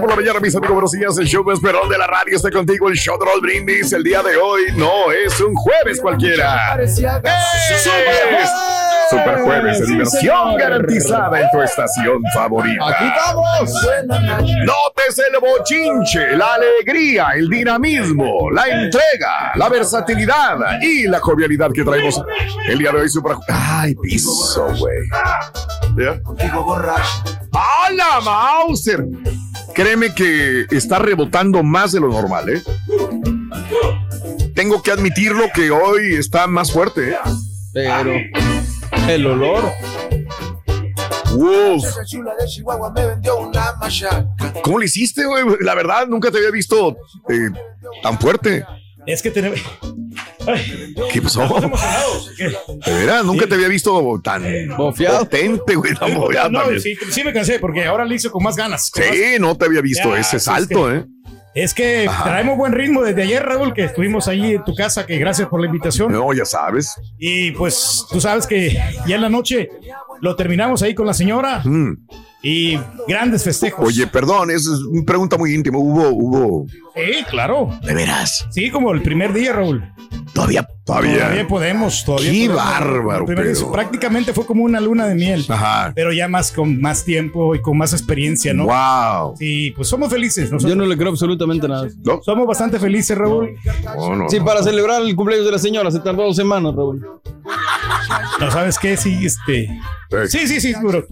Por la mañana, mis amigos. Buenos días. El show más perrón de la radio está contigo. El show de Raúl Brindis. El día de hoy no es un jueves cualquiera. ¡Eh! Super jueves de diversión garantizada en tu estación favorita. Aquí estamos. Notes el bochinche, la alegría, el dinamismo, la entrega, la versatilidad y la jovialidad que traemos el día de hoy. Super... Ay, piso, güey. ¿Ya? ¡Hala, Mauser! Créeme que está rebotando más de lo normal, ¿eh? Tengo que admitirlo que hoy está más fuerte, ¿eh? Pero el olor. Uf. ¿Cómo le hiciste, güey? La verdad, nunca te había visto eh, tan fuerte. Es que tenemos. ¿Qué pasó? De veras, nunca te había visto tan potente, güey. tan No, también. sí, sí me cansé porque ahora lo hice con más ganas. con más- Sí, no te había visto Ya, ese sí, salto, es ¿eh? Es que traemos buen ritmo desde ayer, Raúl, que estuvimos ahí en tu casa, que gracias por la invitación. No, ya sabes. Y pues tú sabes que ya en la noche lo terminamos ahí con la señora Mm. y grandes festejos. Oye, perdón, es una pregunta muy íntima. Hubo, hubo. Sí, claro. De veras. Sí, como el primer día, Raúl. Todavía, todavía. Todavía podemos, todavía Qué podemos. bárbaro, pero- Prácticamente fue como una luna de miel. Ajá. Pero ya más con más tiempo y con más experiencia, ¿no? Wow. Sí, pues somos felices. Yo no le creo absolutamente nada. No, somos bastante felices, Raúl. no, no. Sí, para celebrar el cumpleaños de la señora se tardó dos semanas, Raúl. No sabes qué, sí, este. Eh, Sí, sí, sí, tú, tú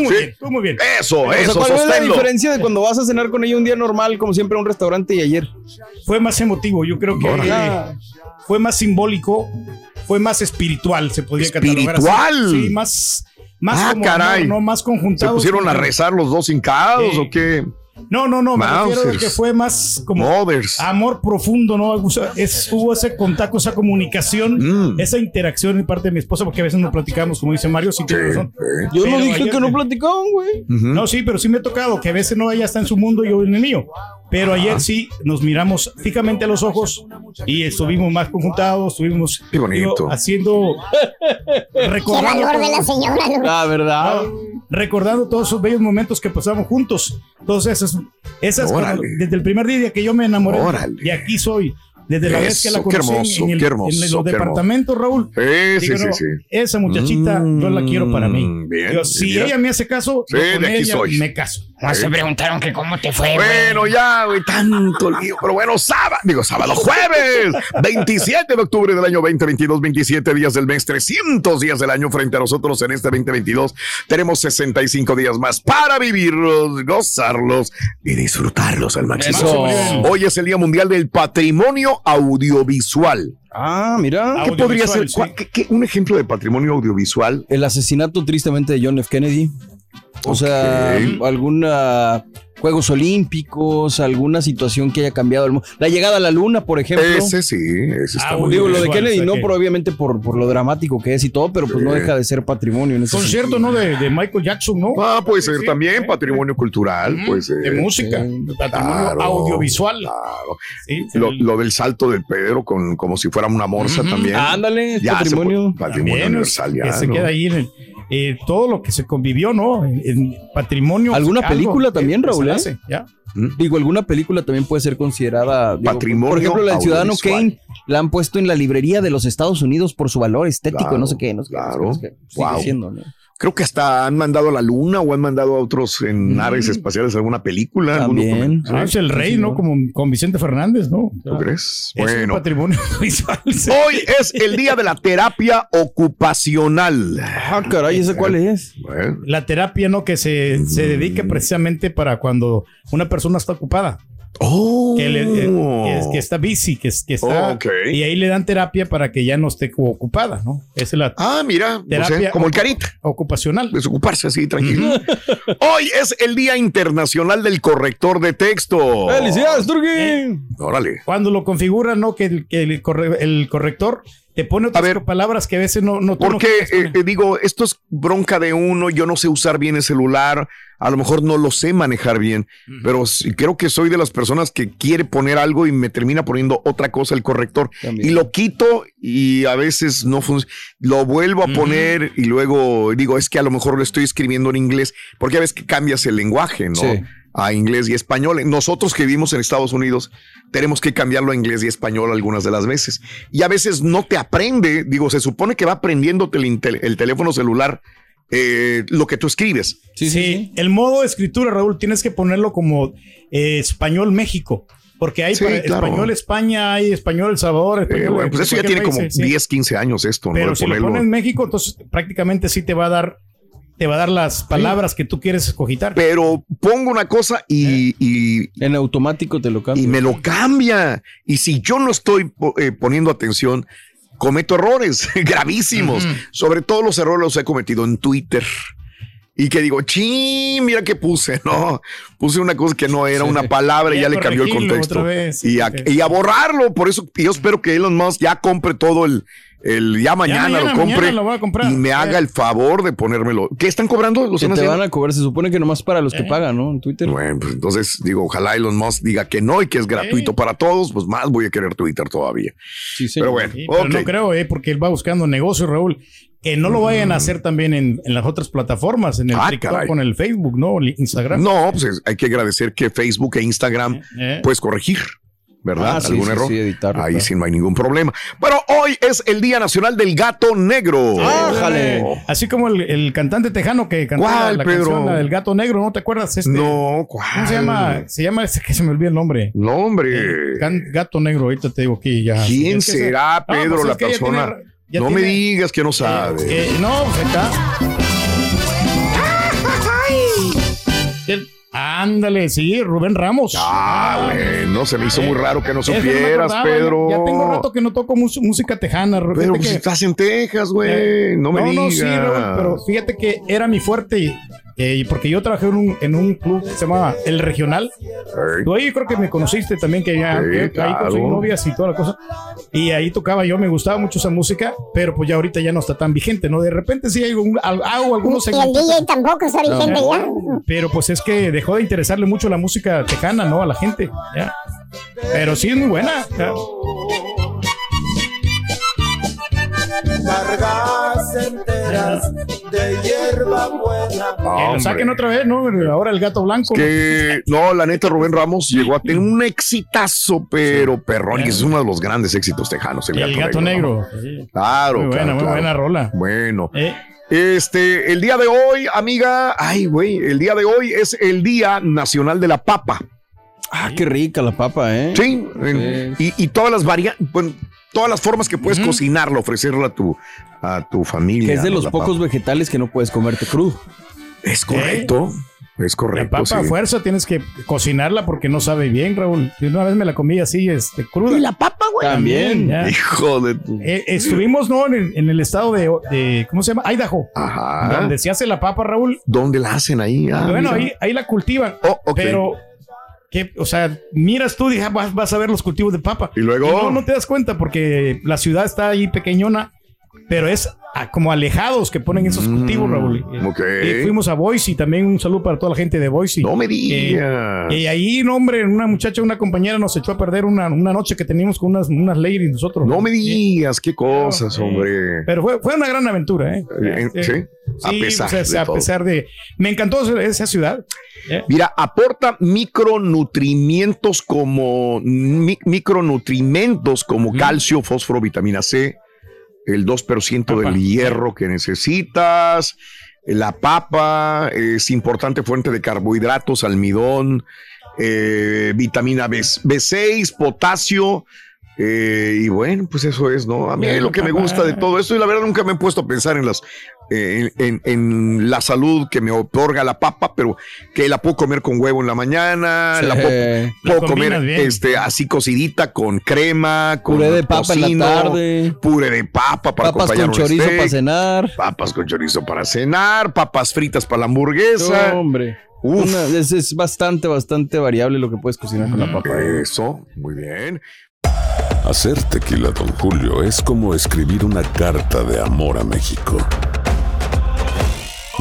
muy Sí. bien, tú muy bien. Eso, O sea, eso, ¿cuál es la diferencia de cuando vas a cenar con ella un día normal, como siempre, a un restaurante y ayer? Fue más emotivo, yo creo que Ah, fue más simbólico, fue más espiritual, se podría catalogar así. ¿Espiritual? Sí, más, más Ah, como caray. amor, no más ¿Se conjuntados. pusieron a rezar los dos hincados Sí. o qué? No, no, no, me refiero a que fue más como Mothers. amor profundo, ¿no? O sea, es, hubo ese contacto, esa comunicación, Mm. esa interacción de parte de mi esposa, porque a veces no platicamos, como dice Mario, sí tiene razón. Yo no dije que no platicaban, güey. ujú. No, sí, pero sí me ha tocado que a veces no, ella está en su mundo y yo en el mío. Pero ayer sí nos miramos fijamente a los ojos y estuvimos más conjuntados, estuvimos Qué bonito. digo, haciendo recordando, valor de la señora, ¿no? La verdad. Recordando todos esos bellos momentos que pasamos juntos. Entonces, esas, esas cuando- desde el primer día que yo me enamoré Órale. y aquí soy. Desde la vez que la conocí hermoso, en, el- hermoso, en los qué hermoso. departamentos, Raúl. Sí, sí, Digo, sí, no, sí. Esa muchachita yo la quiero para mí. Mm, bien, si ella me hace caso, yo con ella me caso. No se preguntaron que cómo te fue, güey. Bueno, ya, güey, tanto lío. Pero bueno, sábado, digo sábado, jueves, 27 de octubre del año 2022, 27 días del mes, 300 días del año frente a nosotros en este 2022. Tenemos 65 días más para vivirlos, gozarlos y disfrutarlos al máximo. Eso. Hoy es el Día Mundial del Patrimonio Audiovisual. Ah, mira. ¿Qué podría ser? ¿Cuál- qué- qué- un ejemplo de patrimonio audiovisual? El asesinato tristemente de John F. Kennedy. O sea, alguna Juegos Olímpicos, alguna situación que haya cambiado el mundo. La llegada a la luna, por ejemplo. Ese sí, ese está Ah, muy Digo, bien. lo de Kennedy no, que- pero obviamente por, por lo dramático que es y todo, pero pues no deja de ser patrimonio en ese Concierto, ¿no? De, de Michael Jackson, ¿no? Ah, puede ser Sí, también patrimonio cultural, Ujú, pues. de música, de patrimonio claro, audiovisual. Claro. Sí, Lo, el- lo del salto del Pedro con como si fuera una morsa también. Ándale, Ya patrimonio. fue- patrimonio también universal ya, que se ¿no? queda ahí en el- eh, todo lo que se convivió, ¿no? En, en patrimonio. ¿Alguna algo película que- también, Raúl, eh? hace, ¿ya? Digo, alguna película también puede ser considerada digo, Patrimonio Por ejemplo, la del Ciudadano. Kane la han puesto en la librería de los Estados Unidos por su valor estético, Claro, no sé qué, no sé qué, no sé qué, claro. no sé qué. Sigue Wow. siendo, ¿no? Creo que hasta han mandado a la luna o han mandado a otros en naves espaciales alguna película. También. Ah, es el rey, ¿no? Como con Vicente Fernández, ¿no? ¿Tú crees? Es un Bueno, patrimonio visual. sí. hoy es el día de la terapia ocupacional. Ah, caray, ¿ese cuál es? Bueno, La terapia, ¿no? Que se, se dedica precisamente para cuando una persona está ocupada. Oh, que, le- eh, que que está busy, que, es- que está. Oh. Y ahí le dan terapia para que ya no esté ocupada, ¿no? Esa es la Ah, mira, o sea, Terapia como el carita. ocupacional. Desocuparse así, tranquilo. Hoy es el Día Internacional del Corrector de Texto. ¡Felicidades, Turki! Órale. Cuando lo configuran, ¿no? Que el, que el, corre- el corrector te pone otras ver. palabras que a veces no. no no Porque quieres eh, eh, digo, esto es bronca de uno, yo no sé usar bien el celular, a lo mejor no lo sé manejar bien, pero sí creo que soy de las personas que quiere poner algo y me termina poniendo otra cosa el corrector También. y lo quito y a veces no funciona, lo vuelvo a poner y luego digo, es que a lo mejor lo estoy escribiendo en inglés, porque a veces que cambias el lenguaje, ¿no? Sí. A inglés y español. Nosotros que vivimos en Estados Unidos tenemos que cambiarlo a inglés y español algunas de las veces. Y a veces no te aprende, digo, se supone que va aprendiéndote el, teléfono celular eh, lo que tú escribes. Sí, Sí, el modo de escritura, Raúl, tienes que ponerlo como eh, español México. Porque hay Sí, para claro. español España, hay español El Salvador. Eh, español bueno, pues eso ya tiene como país, sí. 10, 15 años esto, ¿no? Pero De si lo ponerlo- pones en México, entonces prácticamente sí te va a dar, te va a dar las palabras que tú quieres escogitar. Pero pongo una cosa Eh. y, y, En automático te lo cambio. y me lo cambia. Y si yo no estoy eh, poniendo atención, cometo errores gravísimos. Sobre todo los errores los he cometido en Twitter. Y que digo, sí, mira que puse, no, puse una cosa que no era Sí. una palabra y Y ya a le cambió el contexto. otra vez, y, a, sí. y a borrarlo, por eso yo espero que Elon Musk ya compre todo el, el ya mañana, mañana, lo compre mañana lo voy a comprar. y me Sí. haga el favor de ponérmelo. ¿Qué están cobrando? ¿Lo Que están te van a cobrar, se supone que nomás para los que pagan, ¿no? En Twitter. Bueno, pues entonces digo, ojalá Elon Musk diga que no y que es gratuito para todos, pues más voy a querer Twitter todavía. Sí, sí. Pero bueno, Sí, pero no creo, eh, porque él va buscando negocio, Raúl. Que no lo vayan a hacer también en, en las otras plataformas, en el. Ah, TikTok, caray. con el Facebook, ¿no? El Instagram. No, pues es- hay que agradecer que Facebook e Instagram Eh. puedes corregir, ¿verdad? Ah, sí, ¿Algún sí, error? sí, editarlo, Ahí claro. sí no hay ningún problema. Pero hoy es el Día Nacional del Gato Negro. ¡Ájale! Eh, Así como el, el cantante tejano que cantó la, ¿Cuál, la Pedro? canción la del gato negro, ¿no te acuerdas? Este, No, ¿cuál? ¿Cómo se llama? Se llama ese que se me olvidó el nombre. No, hombre. Can- gato negro, ahorita te digo aquí ya. ¿Quién Es que se- será, No, Pedro, pues la es persona? tiene- no me digas que no sabe. Eh, eh, no, pues está. El- Ándale, sí, Rubén Ramos. ah, bueno, se me hizo muy raro que no no supieras, Pedro. Ya, tengo rato que no toco música tejana. Pero pues que- estás en Texas, güey. Eh, no me digas. sí, Raúl, pero fíjate que era mi fuerte. y- eh, porque yo trabajé en un, en un club que se llamaba El Regional. Tú ahí creo que me conociste también, que ya Sí, ahí claro. conseguí novias y toda la cosa. Y ahí tocaba yo, me gustaba mucho esa música, pero pues ya ahorita ya no está tan vigente, ¿no? De repente sí hago, un- al- hago algunos Y el DJ tampoco está vigente ya. pero pues es que dejó de interesarle mucho la música tejana, ¿no? A la gente, ¿ya? Pero sí es muy buena. ¿ya? Cargas enteras de hierba buena. Que lo saquen otra vez, ¿no? Ahora el gato blanco. ¿no? Que no, la neta, Rubén Ramos llegó a tener un exitazo, pero perrón, y es uno de los grandes éxitos tejanos, el, el gato negro. ¿no? Sí. Claro, Muy buena, claro, muy claro. buena rola. Bueno, Eh, este, el día de hoy, amiga, ay, güey, el día de hoy es el Día Nacional de la Papa. Ah, qué rica la papa, ¿eh? Sí, y, y todas las variantes, bueno, todas las formas que puedes cocinarla, ofrecerla a tu, a tu familia. Que es de ¿no? los La pocos vegetales que no puedes comerte crudo. Es correcto, es la correcto. papa a fuerza tienes que cocinarla porque no sabe bien, Raúl. Yo una vez me la comí así, este, cruda. ¿Y la papa, güey. También. Ya. Hijo de tu. Eh, estuvimos, ¿no? En el, en el estado de, de- ¿cómo se llama? Idaho. Ajá. Donde se hace la papa, Raúl. ¿Dónde la hacen ahí? Ah, bueno, ahí, ahí la cultivan. Oh, ok. Pero, que, o sea, miras tú y "Ah, vas, vas a ver los cultivos de papa. Y luego. no, no te das cuenta porque la ciudad está ahí pequeñona, pero es ah, como alejados que ponen esos cultivos, Raúl. Mm. Y fuimos a Boise, también un saludo para toda la gente de Boise. No me Que- digas. Y ahí, no, hombre, una muchacha, una compañera nos echó a perder una, una noche que teníamos con unas, unas ladies nosotros. No me digas qué cosas, hombre. Pero fue, fue una gran aventura, ¿eh? Eh, Eh, sí, a sí, pesar de a todo. pesar de... Me encantó esa- ciudad. ¿eh? Mira, aporta micronutrimientos como mi- micronutrimentos como calcio, fósforo, vitamina C, el 2% del hierro que necesitas. La papa es importante fuente de carbohidratos, almidón, eh, vitamina B, B6, potasio. eh, y bueno, pues eso es, ¿no? A mí Bien, lo que me gusta de todo esto, y la verdad nunca me he puesto a pensar en las eh, en, en la salud que me otorga la papa, pero que la puedo comer con huevo en la mañana, Sí. la puedo, La puedo combinas comer bien. este así cocidita con crema, con Puré de papa en la tarde. puré de papa para Papas acompañar con chorizo steak, para cenar. papas con chorizo para cenar, papas fritas para la hamburguesa. Hombre. Una- es, es bastante, bastante variable lo que puedes cocinar con la papa. Eso, muy bien. Hacer tequila, Don Julio, es como escribir una carta de amor a México.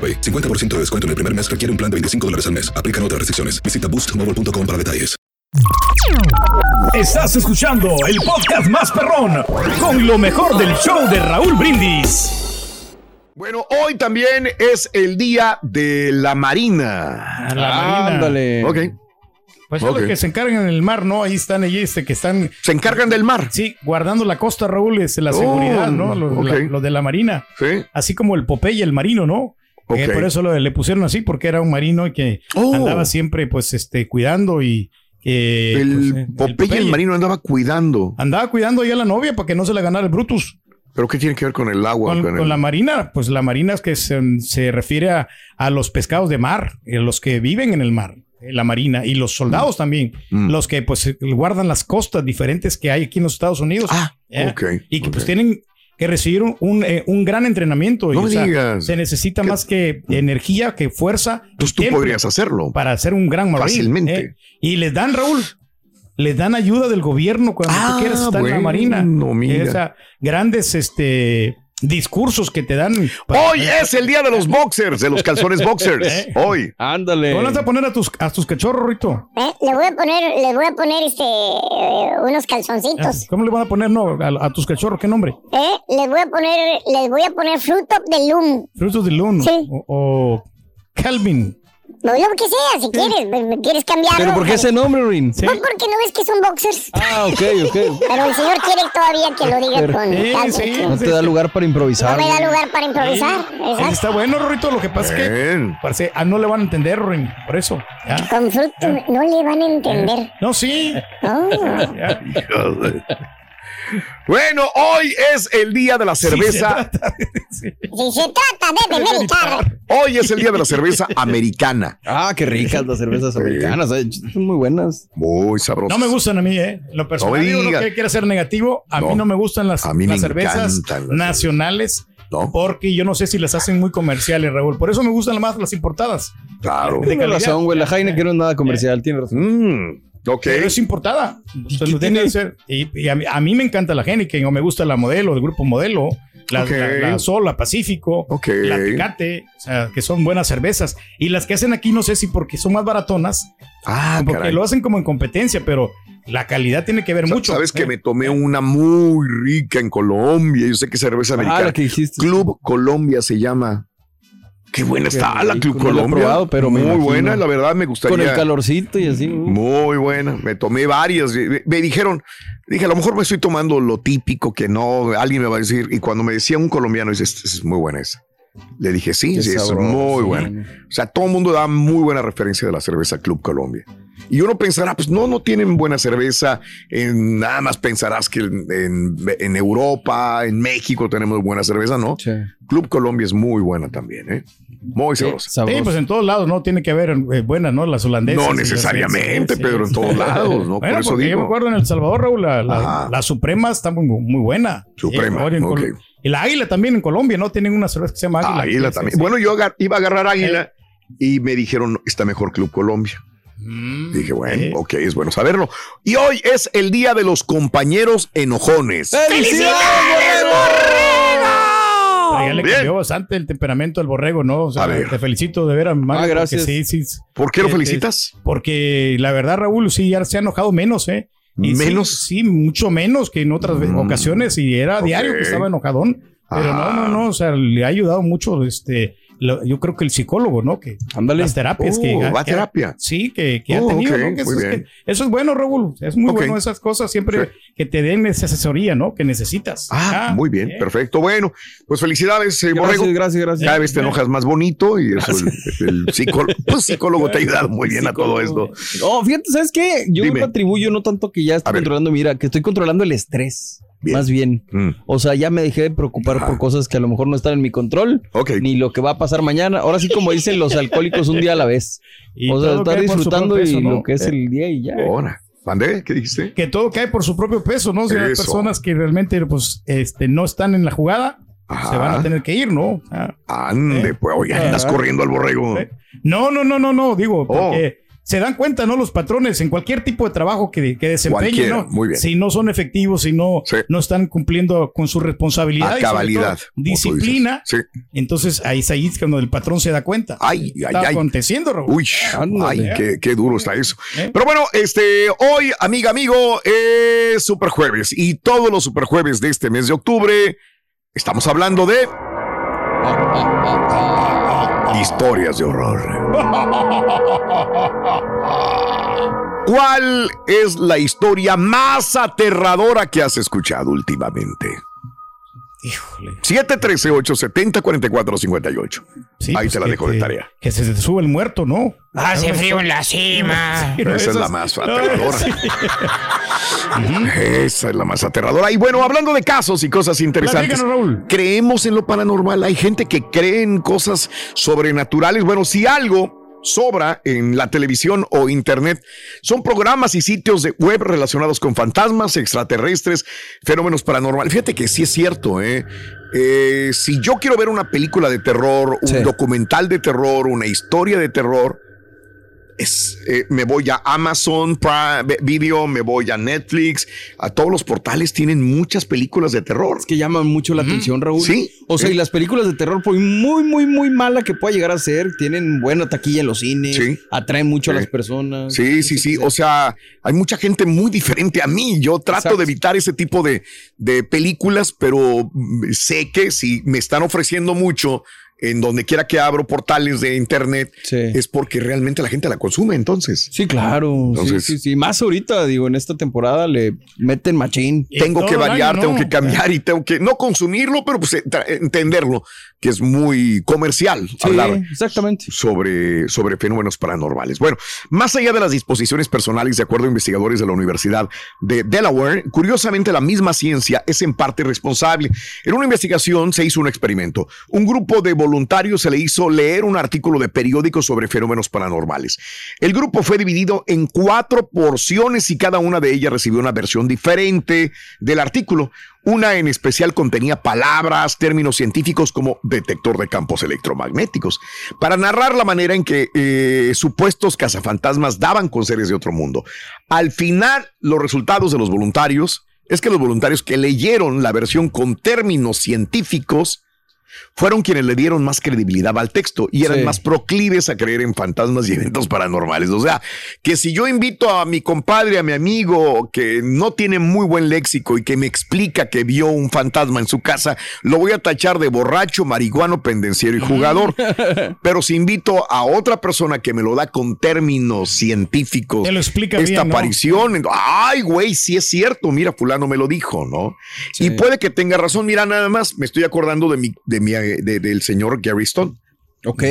AroPay. 50% de descuento en el primer mes requiere un plan de 25 dólares al mes. Aplican otras restricciones. Visita boostmobile.com para detalles. Estás escuchando el podcast más perrón con lo mejor del show de Raúl Brindis. Bueno, hoy también es el día de la Marina. A la Marina. Ándale. Ok. Pues son Ok. los que se encargan en el mar, ¿no? Ahí están, allí, este, que están, Se encargan del mar. sí, guardando la costa, Raúl, este, la Oh, seguridad, ¿no? Los, ok. la- los de la Marina. Sí. Así como el Popeye, el marino, ¿no? Ok. por eso lo- le pusieron así, porque era un marino y que Oh. andaba siempre, pues, este, cuidando y el pues, eh, Popeye el marino andaba cuidando. Andaba cuidando ahí a la novia para que no se la ganara el Brutus. ¿Pero qué tiene que ver con el agua? Con, Con con el- la marina, pues la marina es que se, se refiere a, a los pescados de mar, eh, los que viven en el mar, eh, la marina, y los soldados también, Mm. los que pues guardan las costas diferentes que hay aquí en los Estados Unidos. Ah, ¿eh? ok, Y que pues tienen que recibir un, un, eh, un gran entrenamiento. y, No o me sea, digas. Se necesita más que energía, que fuerza. Pues tú podrías hacerlo. Para ser un gran marine. Fácilmente. ¿eh? Y les dan, Raúl, les dan ayuda del gobierno cuando Ah, tú quieras estar en la marina. mira. Esa- grandes este, discursos que te dan. Hoy es el día de los boxers, de los calzones boxers. ¿Eh? Hoy. Ándale. ¿Cómo le vas a poner a tus, a tus cachorros, Rito? Eh, Le voy a poner, le voy a poner este eh, unos calzoncitos. ¿Cómo le van a poner no, a, a tus cachorros? ¿Qué nombre? Eh, les voy a poner, les voy a poner fruit of the loom. Loon. Sí. O, o Calvin. No, lo que sea, si quieres, me- me quieres cambiarlo. ¿Pero por qué ese nombre, Rin? Sí. Pues porque no ves que son boxers. Ah, ok, ok. Pero el señor quiere todavía que lo diga Pero- con Sí, sí. No te da lugar para No improvisar. me da lugar para improvisar. Exacto. Está bueno, Rito. Lo que pasa es que parece, ah, no le van a entender, Rin. Por eso. Ya. Con fruto no le van a entender. No, sí. Oh. Bueno, hoy es el día de la se cerveza. trata de- sí. Si se trata de demeritar. Hoy es el día de la cerveza americana. Ah, qué ricas las cervezas americanas. eh, Son muy buenas. Muy sabrosa. No me gustan a mí, ¿eh? Lo personal, No me digo, que quiera ser negativo. A No. mí no me gustan las, A mí me las cervezas las nacionales. No, Porque yo no sé si las hacen muy comerciales, Raúl. Por eso me gustan más las importadas. claro. Calidad. razón, güey. La Heineken no es nada comercial. Tienes razón. Mm, Pero es importada. Entonces, qué no tiene tiene? que ser. Y, y a, mí, a mí me encanta la Heineken o me gusta la modelo, el grupo modelo, la, Ok. la, la Sol, la Pacífico, la Tecate, o sea, que son buenas cervezas. Y las que hacen aquí no sé si porque son más baratonas, Ah, Porque caray. lo hacen como en competencia, pero la calidad tiene que ver mucho. Sabes que ¿eh? me tomé una muy rica en Colombia. Yo sé que cerveza Ah, americana. la que dijiste. Club Colombia se llama. Qué buena Qué está la Club no Colombia. probado, pero muy buena, la verdad me gustaría. Con el calorcito y así. uh. Muy buena, me tomé varias. Me- Me dijeron, dije, a lo mejor me estoy tomando lo típico que no, alguien me va a decir. Y cuando me decía un colombiano, dice, "Esta es muy buena esa. Le dije, sí, sí, es muy buena. O sea, todo el mundo da muy buena referencia de la cerveza Club Colombia. Y uno pensará, pues no, no tienen buena cerveza. En, nada más pensarás que en, en- en Europa, en México tenemos buena cerveza, ¿no? Sí. Club Colombia es muy buena también, ¿eh? Muy sabrosa. Sí, pues en todos lados, ¿no? Tiene que haber eh, buenas, ¿no? Las holandesas. No necesariamente, Pedro, en todos lados, ¿no? Por Bueno, eso porque digo. Yo me acuerdo en El Salvador, Raúl, la, la, la Suprema está muy, muy buena. Suprema, Sí, Y la Águila también en Colombia, ¿no? Tienen una cerveza que se llama Águila. Águila Sí, también. sí, sí. Bueno, yo iba a agarrar Águila y me dijeron, está mejor Club Colombia. Mm, Dije, bueno, eh. ok, es bueno saberlo. Y hoy es el día de los compañeros enojones. Pero ya le Bien. cambió bastante el temperamento del borrego, ¿no? O sea, A ver. te felicito de veras, Mario, Ah, gracias. Sí, sí. ¿Por qué lo felicitas? Porque la verdad, Raúl, sí, ya se ha enojado menos, ¿eh? Y ¿Menos? Sí, mucho menos que en otras Mm, ocasiones y era diario que estaba enojadón. Pero Ah. no, no, no, o sea, le ha ayudado mucho, este, lo- yo creo que el psicólogo, ¿no? Que Ándale. las terapias que, Oh, va a que ha- terapia. sí, que, que Oh, ha tenido, ¿no? Que eso, muy es que- bien. eso es bueno, Raúl. Es muy bueno esas cosas siempre Sí. que te den esa asesoría, ¿no? Que necesitas. Ah, muy bien, perfecto. Bueno, pues felicidades, eh, Borrego. Gracias, gracias, gracias. Cada vez te enojas más bonito y eso el, el psicólogo, pues, psicólogo te ha ayudado muy bien a todo esto. Oh, fíjate, ¿sabes qué? Yo Dime. me atribuyo no tanto que ya A estoy ver. controlando, mira, que estoy controlando el estrés. Bien. Más bien. Mm, O sea, ya me dejé de preocupar Ajá. por cosas que a lo mejor no están en mi control, ok. ni lo que va a pasar mañana. Ahora sí, como dicen los alcohólicos, un día a la vez. Y o sea, estar disfrutando y peso, ¿no? lo que es Eh, el día y ya. Ahora, ¿mandé? ¿Qué dijiste? que todo cae por su propio peso, ¿no? Si hay Eso. personas que realmente pues este no están en la jugada, Ajá. se van a tener que ir, ¿no? Ah, Ande, Eh. pues, oye, andas Ah. corriendo al borrego. Eh. No, no, no, no, no, digo, Oh. Se dan cuenta, ¿no? Los patrones en cualquier tipo de trabajo que, que desempeñen, ¿no? muy bien. Si no son efectivos, si no, Sí. no están cumpliendo con su responsabilidad A y cabalidad. todo, dices. disciplina, Sí. entonces ahí es ahí es cuando el patrón se da cuenta. Ay, ay, Está ay. aconteciendo, Raúl. Uy, Ándale. ay, qué, qué duro está eso. ¿Eh? Pero bueno, este, hoy, amiga, amigo, es Super Jueves y todos los Super Jueves de este mes de octubre estamos hablando de historias de horror. ¿Cuál es la historia más aterradora que has escuchado últimamente? Híjole. 713-870-4458. Sí, Ahí pues te la dejo de tarea. Que se te sube el muerto, ¿no? Hace frío en la cima. Sí, no, Esa es la más no, aterradora. sí. Esa es la más aterradora. Y bueno, hablando de casos y cosas interesantes. Raúl. Creemos en lo paranormal. Hay gente que cree en cosas sobrenaturales. Bueno, si algo sobra en la televisión o internet, son programas y sitios de web relacionados con fantasmas, extraterrestres, fenómenos paranormales. Fíjate que sí es cierto, ¿eh? Eh, si yo quiero ver una película de terror, un Sí. documental de terror, una historia de terror, es, eh, me voy a Amazon Prime Video, me voy a Netflix, a todos los portales tienen muchas películas de terror. Es que llaman mucho la atención, Raúl. Sí. O sea, Sí. y las películas de terror, muy, muy, muy mala que pueda llegar a ser, tienen buena taquilla en los cines, Sí. atraen mucho a las personas. Sí, sí, sí. O sea, hay mucha gente muy diferente a mí. Yo trato Exacto. de evitar ese tipo de, de películas, pero mm, sé que si me están ofreciendo mucho en donde quiera que abro portales de internet, Sí. es porque realmente la gente la consume. Entonces, Sí, claro. Entonces- sí, sí, sí. Más ahorita, digo, en esta temporada le meten machín. Tengo que variar, año, tengo que cambiar y tengo que no consumirlo, pero pues entra- entenderlo, que es muy comercial Sí, hablar exactamente. sobre, sobre fenómenos paranormales. Bueno, más allá de las disposiciones personales, de acuerdo a investigadores de la Universidad de Delaware, curiosamente la misma ciencia es en parte responsable. En una investigación se hizo un experimento. Un grupo de voluntarios se le hizo leer un artículo de periódico sobre fenómenos paranormales. El grupo fue dividido en cuatro porciones y cada una de ellas recibió una versión diferente del artículo. Una en especial contenía palabras, términos científicos como detector de campos electromagnéticos, para narrar la manera en que eh, supuestos cazafantasmas daban con seres de otro mundo. Al final, los resultados de los voluntarios es que los voluntarios que leyeron la versión con términos científicos fueron quienes le dieron más credibilidad al texto y eran Sí. más proclives a creer en fantasmas y eventos paranormales. O sea, que si yo invito a mi compadre, a mi amigo que no tiene muy buen léxico y que me explica que vio un fantasma en su casa, lo voy a tachar de borracho, marihuano, pendenciero y jugador. Pero si invito a otra persona que me lo da con términos científicos, Te lo explica esta bien, ¿no? aparición, ay, güey, sí es cierto, mira, fulano me lo dijo, ¿no? Y puede que tenga razón, mira, nada más, me estoy acordando de mi, de mi, de- del señor Gary Stone. Ok.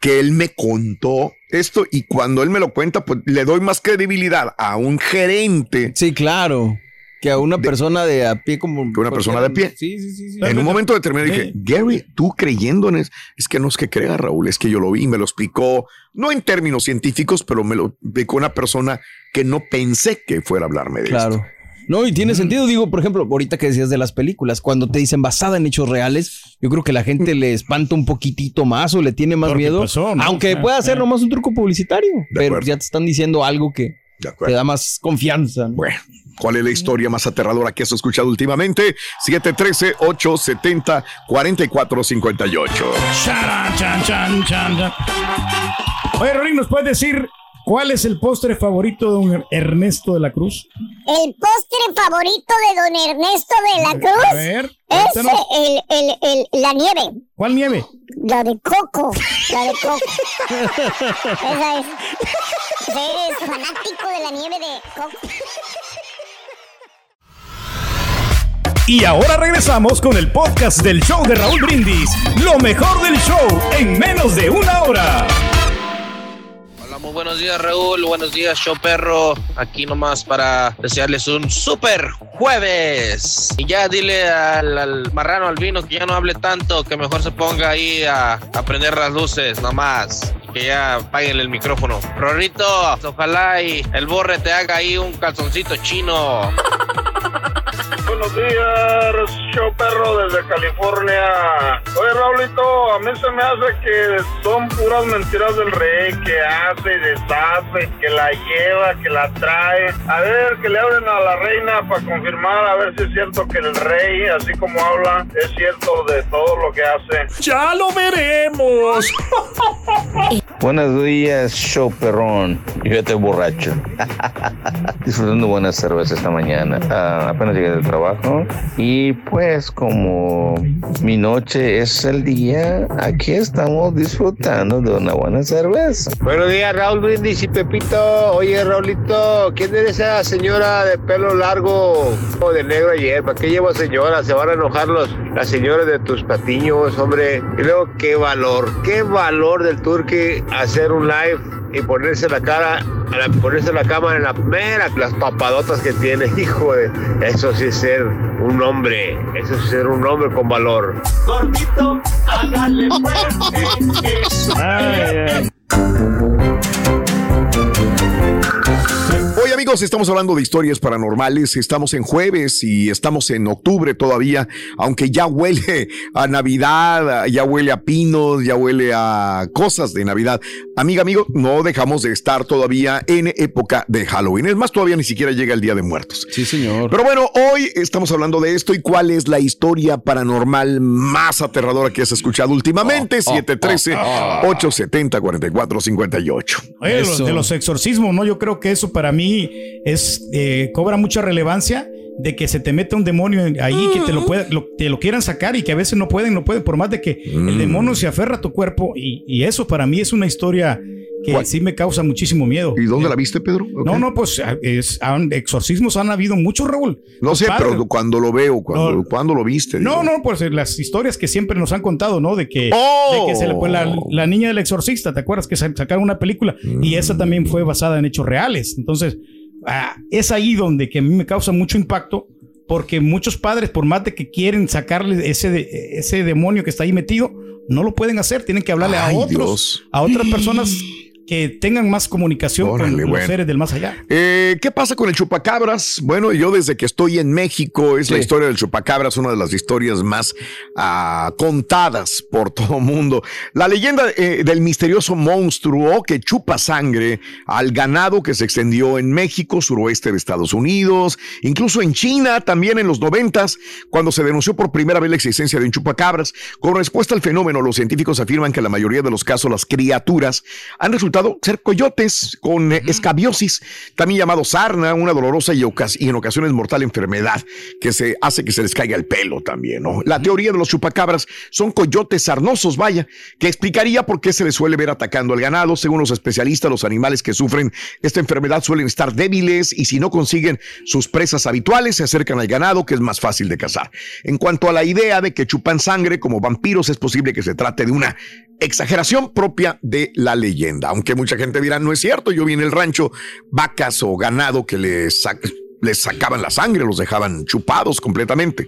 Que él me contó esto y cuando él me lo cuenta, pues le doy más credibilidad a un gerente. Sí, claro. Que a una persona de a pie como... Que una persona de pie. Sí, sí, sí. sí. En un momento determinado dije, Gary, tú creyendo en eso, es que no es que crea, Raúl, es que yo lo vi, me lo explicó, no en términos científicos, pero me lo explicó una persona que no pensé que fuera a hablarme de Claro. esto. No, y tiene sentido, digo, por ejemplo, ahorita que decías de las películas, cuando te dicen basada en hechos reales, yo creo que la gente le espanta un poquitito más o le tiene más Porque miedo, pasó, ¿no? aunque pueda ser nomás un truco publicitario, pero acuerdo. ya te están diciendo algo que te da más confianza. ¿no? Bueno, ¿cuál es la historia más aterradora que has escuchado últimamente? 713-870-4458. Charan, chan, chan, chan, chan. Oye, Rorín, ¿nos puedes decir cuál es el postre favorito de don Ernesto de la Cruz? El postre favorito de don Ernesto de la Cruz A ver, es el, el, el, la nieve. ¿Cuál nieve? La de coco. La de coco. Esa es. Eres fanático de la nieve de coco. Y ahora regresamos con el podcast del show de Raúl Brindis. Lo mejor del show en menos de una hora. Hola, muy buenos días Raúl, buenos días show perro, aquí nomás para desearles un super jueves. Y ya dile al, al marrano albino que ya no hable tanto, que mejor se ponga ahí a, a prender las luces nomás. Que ya apaguen el micrófono. Rorrito, ojalá y el borre te haga ahí un calzoncito chino. Buenos días, show perro desde California. Oye, Raulito, a mí se me hace que son puras mentiras del rey, que hace y deshace, que la lleva, que la trae. A ver, que le hablen a la reina para confirmar, a ver si es cierto que el rey, así como habla, es cierto de todo lo que hace. ¡Ya lo veremos! Buenos días, show perrón. Yo ya estoy borracho. Disfrutando buena cerveza esta mañana. Ah, apenas llegué del trabajo. Y pues, como mi noche es el día, aquí estamos disfrutando de una buena cerveza. Buenos días, Raúl Brindis y Pepito. Oye, Raulito, ¿quién es esa señora de pelo largo o de negro ayer? ¿Para qué llevo señora? Se van a enojar los, las señoras de tus patiños, hombre. Luego, qué valor, qué valor del turqui hacer un live y ponerse la cara, ponerse la cámara en la mera, las papadotas que tiene. Hijo de, eso sí es ser un hombre, eso es ser un hombre con valor. Gordito, hágale fuerte. Ay, ay. Hoy amigos, estamos hablando de historias paranormales, estamos en jueves y estamos en octubre todavía, aunque ya huele a Navidad, ya huele a pinos, ya huele a cosas de Navidad. Amiga, amigo, no dejamos de estar todavía en época de Halloween. Es más, todavía ni siquiera llega el Día de Muertos. Sí, señor. Pero bueno, hoy estamos hablando de esto y cuál es la historia paranormal más aterradora que has escuchado últimamente. 713-870-4458. Oye, de los, de los exorcismos, ¿no? Yo creo que eso para mí es eh, cobra mucha relevancia de que se te meta un demonio ahí, que te lo, pueda, lo- te lo quieran sacar y que a veces no pueden, no pueden, por más de que el demonio se aferra a tu cuerpo. Y, y eso para mí es una historia que sí me causa muchísimo miedo. ¿Y dónde la viste, Pedro? No, no, pues es- han- exorcismos han habido muchos, Raúl. No sé, pero cuando lo veo, cuando, cuando lo viste. No, no, pues eh, las historias que siempre nos han contado, ¿no? De que, de que se le, pues, la, la niña del exorcista, ¿te acuerdas que sa- sacaron una película? Y esa también fue basada en hechos reales. Entonces, ah, es ahí donde que a mí me causa mucho impacto, porque muchos padres, por más de que quieren sacarle ese, de- ese demonio que está ahí metido, no lo pueden hacer, tienen que hablarle Ay, a otros, Dios. a otras personas que tengan más comunicación Órale, con los bueno. seres del más allá. Eh, ¿Qué pasa con el chupacabras? Bueno, yo desde que estoy en México, es la historia del chupacabras, una de las historias más ah, contadas por todo el mundo. La leyenda eh, del misterioso monstruo que chupa sangre al ganado que se extendió en México, suroeste de Estados Unidos, incluso en China, también en los noventas, cuando se denunció por primera vez la existencia de un chupacabras. Con respuesta al fenómeno, los científicos afirman que en la mayoría de los casos las criaturas han resultado ser coyotes con eh, escabiosis, también llamado sarna, una dolorosa y, y en ocasiones mortal enfermedad que se hace que se les caiga el pelo también. ¿no? La teoría de los chupacabras son coyotes sarnosos, vaya, que explicaría por qué se les suele ver atacando al ganado. Según los especialistas, los animales que sufren esta enfermedad suelen estar débiles y si no consiguen sus presas habituales, se acercan al ganado, que es más fácil de cazar. En cuanto a la idea de que chupan sangre como vampiros, es posible que se trate de una exageración propia de la leyenda. Aunque mucha gente dirá, no es cierto, yo vi en el rancho vacas o ganado que les, sac- les sacaban la sangre, los dejaban chupados completamente.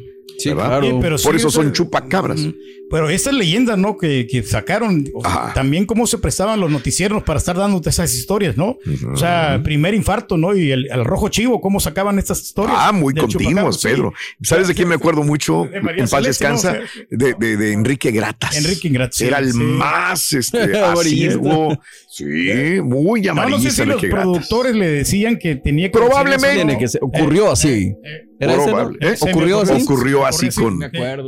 ¿verdad? Sí, pero Por sí, eso son chupacabras. Pero esas leyendas, ¿no? Que, que sacaron, o sea, también cómo se prestaban los noticieros para estar dándote esas historias, ¿no? O sea, primer infarto, ¿no? Y el, el rojo chivo, cómo sacaban estas historias. Ah, muy continuos, sí. Pedro. ¿Sabes de quién me acuerdo mucho? De En paz Celeste, ¿no? descansa. O sea, De, de- de Enrique Gratas. Enrique Gratas, Era el sí. más este, Amarillista. asiduo. Sí, muy No, no sé amarillista si los Gratas. productores le decían que tenía que Probablemente. que ser- ocurrió así. ¿Era ese, no? Probable, ¿eh? Se me ocurrió así. Ocurrió así sí, con,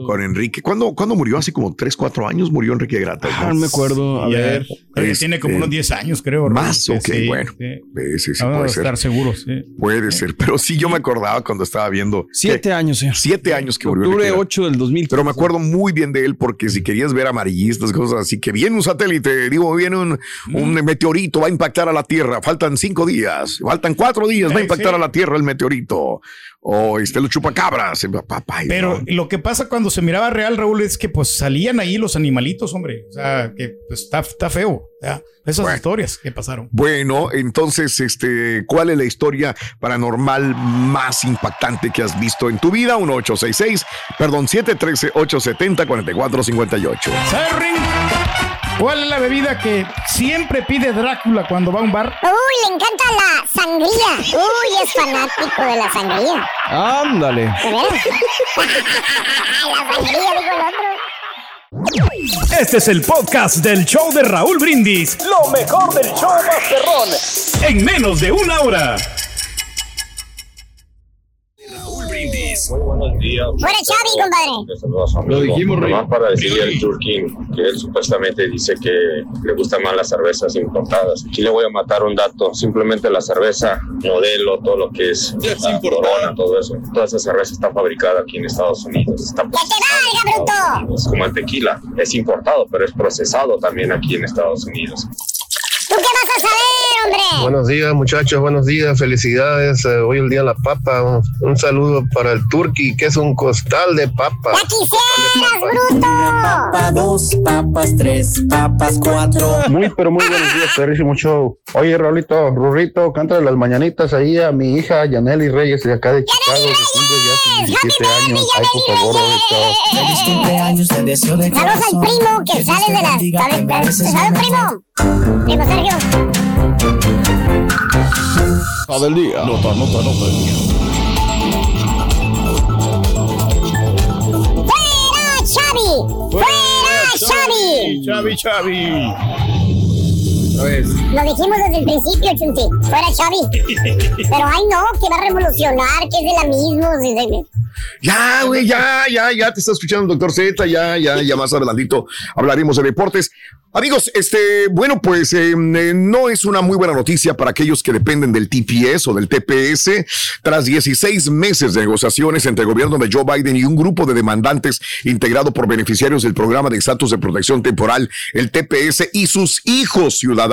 con Enrique. ¿Cuándo, ¿Cuándo murió? Hace como 3, 4 años murió Enrique Gratas. Ah, no me acuerdo. A ver. Este, tiene como unos 10 años, creo. Más, ¿no? ok, Sí, bueno. sí. Sí, puede ser. estar seguros. sí. Puede ser, pero sí yo me acordaba cuando estaba viendo. Siete años, señor. Siete años que murió. Octubre Enrique Gratas. 8 del 2000. Pero me acuerdo muy bien de él porque si querías ver amarillistas, cosas así, que viene un satélite, digo, viene un, un meteorito, va a impactar a la Tierra, faltan cinco días, faltan cuatro días, va a impactar sí. a la Tierra el meteorito. O este, los chupacabras, eh, papá. Pero no. lo que pasa cuando se miraba real, Raúl, es que pues salían ahí los animalitos, hombre. O sea, que pues, está, está feo. ¿ya? Esas historias que pasaron. Bueno, entonces, este, ¿cuál es la historia paranormal más impactante que has visto en tu vida? 1866, perdón, 713-870-4458. ¿Cuál es la bebida que siempre pide Drácula cuando va a un bar? Uy, le encanta la sangría. Uy, es fanático de la sangría. Ándale. ¿De veras? la sangría, dijo el otro. Este es el podcast del show de Raúl Brindis. Lo mejor del show Masterrón. En menos de una hora. Muy buenos días. Fuera Chavi, compadre. Les saludo a. Lo dijimos, Rey. Nomás para decirle al Turkin que él supuestamente dice que le gustan más las cervezas importadas. Aquí le voy a matar un dato. Simplemente la cerveza, modelo, todo lo que es la corona, todo eso. Toda esa cerveza está fabricada aquí en Estados Unidos. Está ¡Que te valga, bruto! es como el tequila. Es importado, pero es procesado también aquí en Estados Unidos. ¿Tú qué vas a saber, hombre? Buenos días, muchachos. Buenos días. Felicidades. Eh, hoy el día de la papa. Un, un saludo para el Turqui, que es un costal de papa. ¡Ya quisieras, bruto! Papa, dos papas, tres papas, cuatro. Muy, pero muy buenos días, perrísimo show. Oye, Raulito, Rurrito, cántale las mañanitas ahí a mi hija Yaneli Reyes de acá de Chicago, que cumple ya sus 17 años. Ay, por favor, Raulito. Feliz cumpleaños, te deseo de Saludos al primo que sale de la... ¿Sabes? te mereces ¿Sabes, lo primo? Primo Sergio. Todo el día. Nota, nota, nota del día. ¡Fuera Chavi! ¡Fuera Chavi! Chavi, Lo dijimos desde el principio, Chunti. Fuera Chavi. Pero ay no, que va a revolucionar, que es de la misma. de- Ya, güey, ya, ya, ya te está escuchando el doctor Z, ya, ya, ya más adelantito hablaremos de deportes. Amigos, este, bueno, pues eh, eh, no es una muy buena noticia para aquellos que dependen del TPS o del TPS. Tras 16 meses de negociaciones entre el gobierno de Joe Biden y un grupo de demandantes integrado por beneficiarios del programa de estatus de protección temporal, el TPS y sus hijos ciudadanos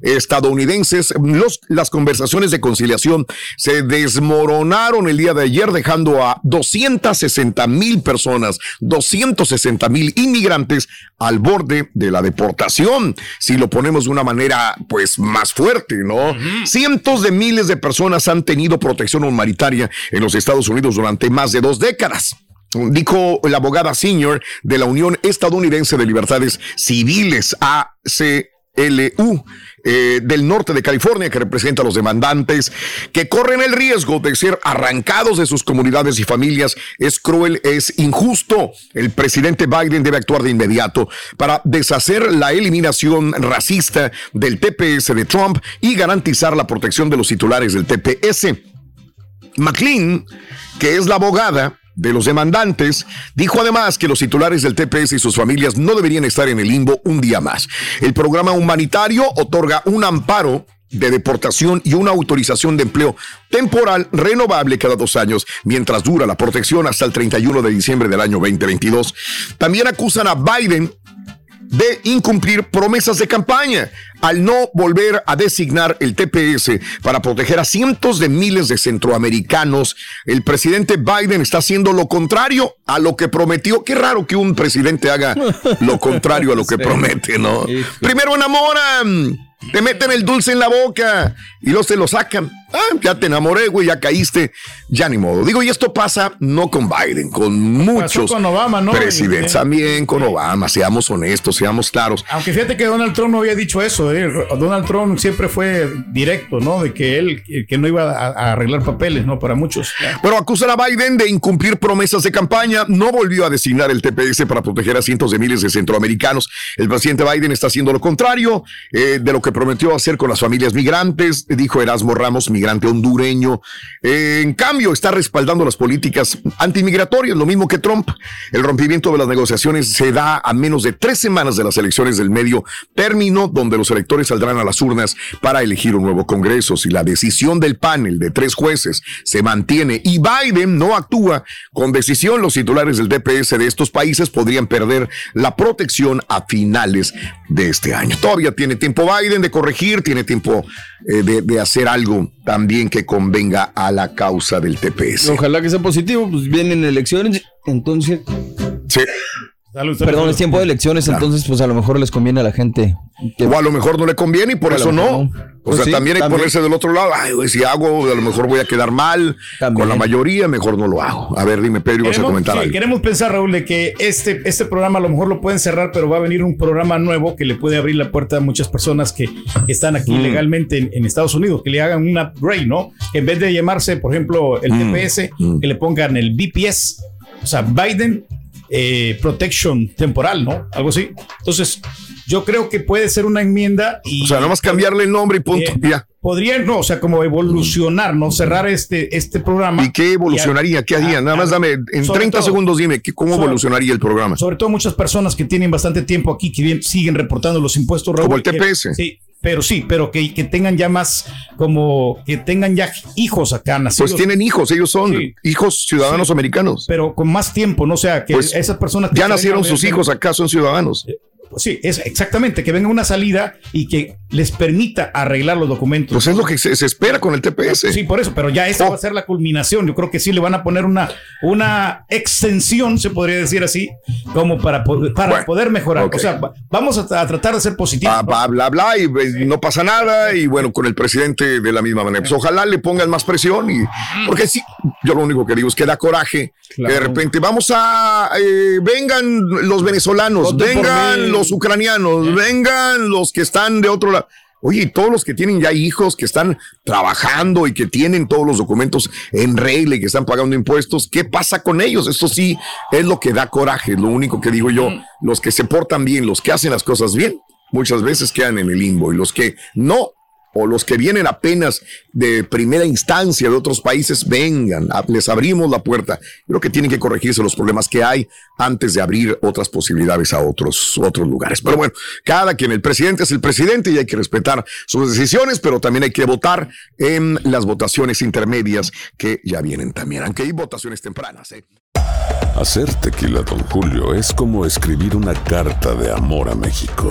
estadounidenses, los, las conversaciones de conciliación se desmoronaron el día de ayer, dejando a 260 mil personas, 260 mil inmigrantes al borde de la deportación. Si lo ponemos de una manera, pues, más fuerte, ¿no? Cientos de miles de personas han tenido protección humanitaria en los Estados Unidos durante más de dos décadas. Dijo la abogada senior de la Unión Estadounidense de Libertades Civiles, AC LU eh, del norte de California, que representa a los demandantes que corren el riesgo de ser arrancados de sus comunidades y familias. Es cruel, es injusto. El presidente Biden debe actuar de inmediato para deshacer la eliminación racista del TPS de Trump y garantizar la protección de los titulares del TPS. McLean, que es la abogada de los demandantes, dijo además que los titulares del TPS y sus familias no deberían estar en el limbo un día más. El programa humanitario otorga un amparo de deportación y una autorización de empleo temporal renovable cada dos años, mientras dura la protección hasta el 31 de diciembre del año 2022. También acusan a Biden de incumplir promesas de campaña al no volver a designar el TPS para proteger a cientos de miles de centroamericanos. El presidente Biden está haciendo lo contrario a lo que prometió. Qué raro que un presidente haga lo contrario a lo que promete, ¿no? Primero enamoran, te meten el dulce en la boca y luego se lo sacan. Ah, ya te enamoré, güey, ya caíste, ya ni modo. Digo, y esto pasa no con Biden, con muchos con Obama, ¿no? presidentes, también con Obama, seamos honestos, seamos claros. Aunque fíjate que Donald Trump no había dicho eso, ¿eh? Donald Trump siempre fue directo, ¿no? De que él que no iba a, a arreglar papeles, ¿no? Para muchos. Pero acusan a Biden de incumplir promesas de campaña. No volvió a designar el TPS para proteger a cientos de miles de centroamericanos. El presidente Biden está haciendo lo contrario eh, de lo que prometió hacer con las familias migrantes, dijo Erasmo Ramos, migrante hondureño. Eh, en cambio, está respaldando las políticas antimigratorias, lo mismo que Trump. El rompimiento de las negociaciones se da a menos de tres semanas de las elecciones del medio término, donde los electores saldrán a las urnas para elegir un nuevo Congreso. Si la decisión del panel de tres jueces se mantiene y Biden no actúa con decisión, los titulares del DPS de estos países podrían perder la protección a finales de este año. Todavía tiene tiempo Biden de corregir, tiene tiempo eh, de, de hacer algo también que convenga a la causa del TPS. Ojalá que sea positivo, pues vienen elecciones, entonces. Sí. Perdón, es tiempo de elecciones, entonces pues a lo mejor les conviene a la gente. O a lo mejor no le conviene y por A eso no. no. O Pues sea, sí, también hay que ponerse del otro lado. Ay, güey, si hago, a lo mejor voy a quedar mal con la mayoría, mejor no lo hago. A ver, dime, Pedro, ibas a comentar sí, algo. queremos pensar, Raúl, de que este, este programa a lo mejor lo pueden cerrar, pero va a venir un programa nuevo que le puede abrir la puerta a muchas personas que, que están aquí Mm. legalmente en, en Estados Unidos, que le hagan un upgrade, ¿no? Que en vez de llamarse, por ejemplo, el Mm. TPS, que le pongan el BPS, o sea, Biden eh, Protection Temporal, ¿no? Algo así. Entonces, yo creo que puede ser una enmienda y... O sea, nada más cambiarle el nombre y punto. Eh, ya. Podría, no, o sea, como evolucionar, ¿no? Cerrar este, este programa. ¿Y qué evolucionaría? ¿Qué haría? Nada más dame, en Sobre 30 todo- segundos dime, ¿qué- ¿cómo sobre- evolucionaría el programa? Sobre todo muchas personas que tienen bastante tiempo aquí, que bien- siguen reportando los impuestos. Raúl, Como el que- TPS. sí, pero sí, pero que, que tengan ya más, como que tengan ya hijos acá nacidos. Pues tienen hijos, ellos son Sí. hijos ciudadanos americanos. Pero con más tiempo, no o sea, que Pues, esas personas... que Ya nacieron sus hijos, acá son ciudadanos. Sí, es exactamente, que venga una salida y que les permita arreglar los documentos. Pues es lo que se, se espera con el TPS. Sí, por eso, pero ya esa va a ser la culminación. Yo creo que sí le van a poner una, una extensión, se podría decir así, como para, para Bueno, poder mejorar. O sea, va- vamos a, a tratar de ser positivos. Bla, bla, bla, y eh, no pasa nada. Y bueno, con el presidente de la misma manera. Pues ojalá le pongan más presión. y Porque sí, yo lo único que digo es que da coraje. Que de repente vamos a. eh, vengan los venezolanos, Voten vengan mí. Los ucranianos, vengan los que están de otro lado. Oye, y todos los que tienen ya hijos, que están trabajando y que tienen todos los documentos en regla y que están pagando impuestos, ¿qué pasa con ellos? Esto sí es lo que da coraje, lo único que digo yo. Los que se portan bien, los que hacen las cosas bien, muchas veces quedan en el limbo y los que no, o los que vienen apenas de primera instancia de otros países, vengan, les abrimos la puerta. Creo que tienen que corregirse los problemas que hay antes de abrir otras posibilidades a otros, otros lugares. Pero bueno, cada quien, el presidente es el presidente y hay que respetar sus decisiones, pero también hay que votar en las votaciones intermedias que ya vienen también, aunque hay votaciones tempranas. ¿eh? Hacer tequila, Don Julio, es como escribir una carta de amor a México.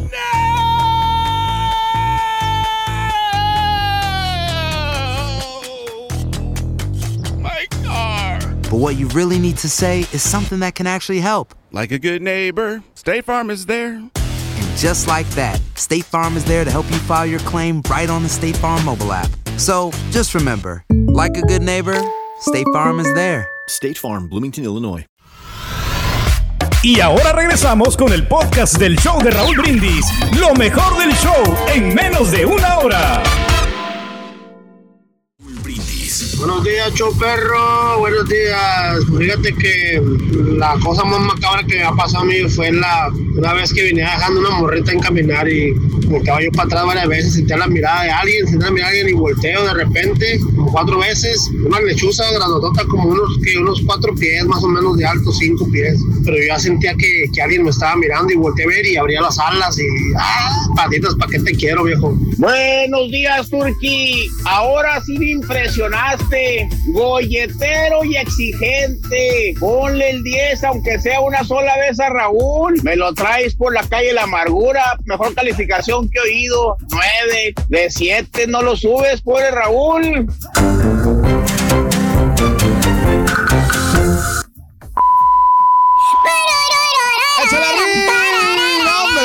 But what you really need to say is something that can actually help. Like a good neighbor, State Farm is there. And just like that, State Farm is there to help you file your claim right on the State Farm mobile app. So just remember, like a good neighbor, State Farm is there. State Farm, Bloomington, Illinois. Y ahora regresamos con el podcast del show de Raúl Brindis. Lo mejor del show en menos de una hora. Buenos días, show perro. Buenos días. Fíjate que la cosa más macabra que me ha pasado a mí fue la, una vez que venía dejando una morrita en caminar y estaba yo para atrás varias veces, sentía la mirada de alguien, sentía la mirada de alguien y volteo de repente, como cuatro veces, una lechuza grandotota como unos, que unos cuatro pies más o menos de alto, cinco pies. Pero yo ya sentía que, que alguien me estaba mirando y volteé a ver y abría las alas y ¡ah! Patitas, ¿para qué te quiero, viejo? Buenos días, Turki. Ahora sí me impresionaste. Golletero y exigente. Ponle el 10, aunque sea una sola vez a Raúl. Me lo traes por la calle La Amargura. Mejor calificación que he oído. 9 de 7. No lo subes, pobre Raúl.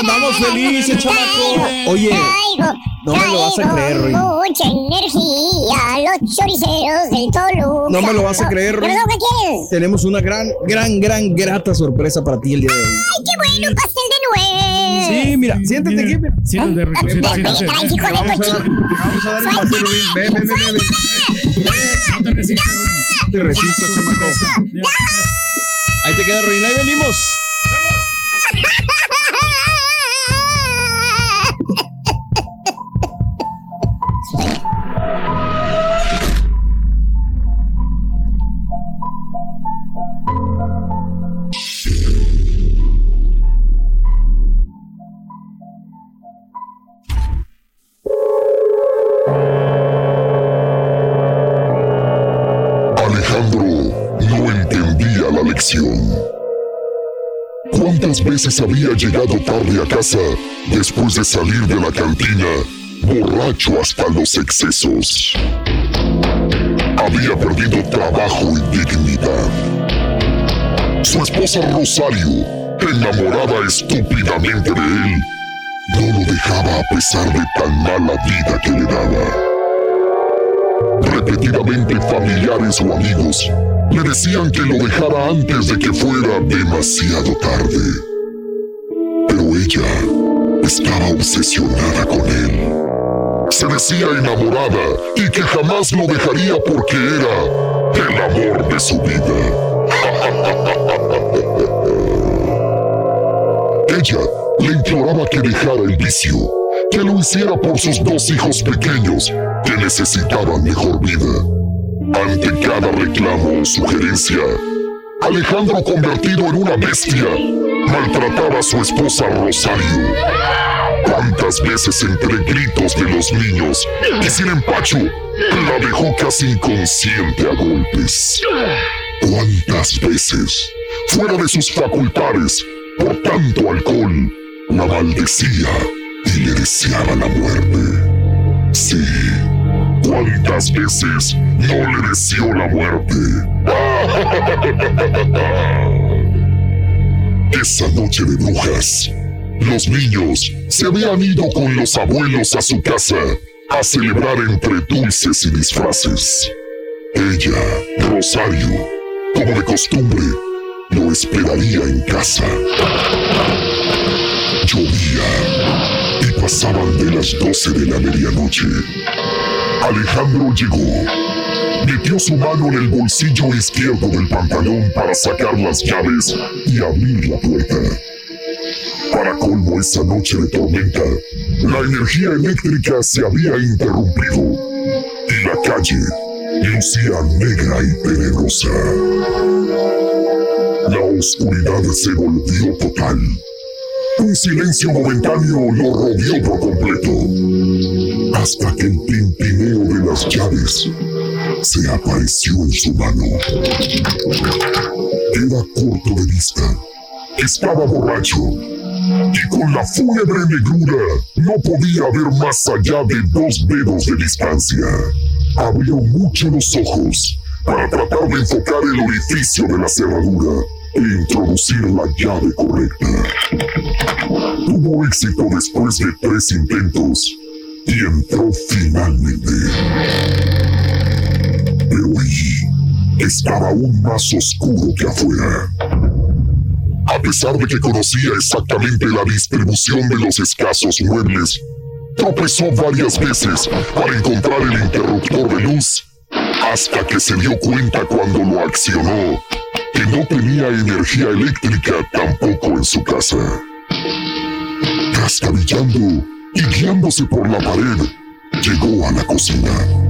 Vamos felices, chamaco. Oye, no me lo vas a creer, Roy. Mucha energía, los choriceros del Toluca. No me lo vas a creer, Roy. ¿Pero qué quieres? Tenemos una gran, gran, gran, grata sorpresa para ti el día de hoy. ¡Ay, qué bueno! ¡Pastel de nuez! Sí, mira, siéntate aquí. mira. Siéntate, Ven, siéntate, trae, hijo de cochino. vamos a dar el pastel, Roy. Ven, ven, ven, ven, ven. No te resistas. No te resistas, chamaco. Ahí te queda, Roy. Ahí venimos. Veces había llegado tarde a casa después de salir de la cantina, borracho hasta los excesos? Había perdido trabajo y dignidad. Su esposa Rosario, enamorada estúpidamente de él, no lo dejaba a pesar de tan mala vida que le daba. Repetidamente familiares o amigos le decían que lo dejara antes de que fuera demasiado tarde. Estaba obsesionada con él. Se decía enamorada y que jamás lo dejaría porque era el amor de su vida. Ella le imploraba que dejara el vicio, que lo hiciera por sus dos hijos pequeños que necesitaban mejor vida. Ante cada reclamo o sugerencia, Alejandro, convertido en una bestia, maltrataba a su esposa Rosario. ¿Cuántas veces entre gritos de los niños y sin empacho la dejó casi inconsciente a golpes? ¿Cuántas veces, fuera de sus facultades, por tanto alcohol, la maldecía y le deseaba la muerte? Sí, ¿cuántas veces no le deseó la muerte? Esa noche de brujas, los niños se habían ido con los abuelos a su casa a celebrar entre dulces y disfraces. Ella, Rosario, como de costumbre, lo esperaría en casa. Llovía y pasaban de las doce de la medianoche. Alejandro llegó. Metió su mano en el bolsillo izquierdo del pantalón para sacar las llaves y abrir la puerta. Para colmo esa noche de tormenta, la energía eléctrica se había interrumpido y la calle lucía negra y tenebrosa. La oscuridad se volvió total. Un silencio momentáneo lo rodeó por completo, hasta que el tintineo de las llaves se apareció en su mano. Era corto de vista, estaba borracho y con la fúnebre negrura no podía ver más allá de dos dedos de distancia. Abrió mucho los ojos para tratar de enfocar el orificio de la cerradura e introducir la llave correcta. Tuvo éxito después de tres intentos y entró finalmente. Pero allí estaba aún más oscuro que afuera. A pesar de que conocía exactamente la distribución de los escasos muebles, tropezó varias veces para encontrar el interruptor de luz, hasta que se dio cuenta cuando lo accionó que no tenía energía eléctrica tampoco en su casa. Trastabillando y guiándose por la pared, llegó a la cocina.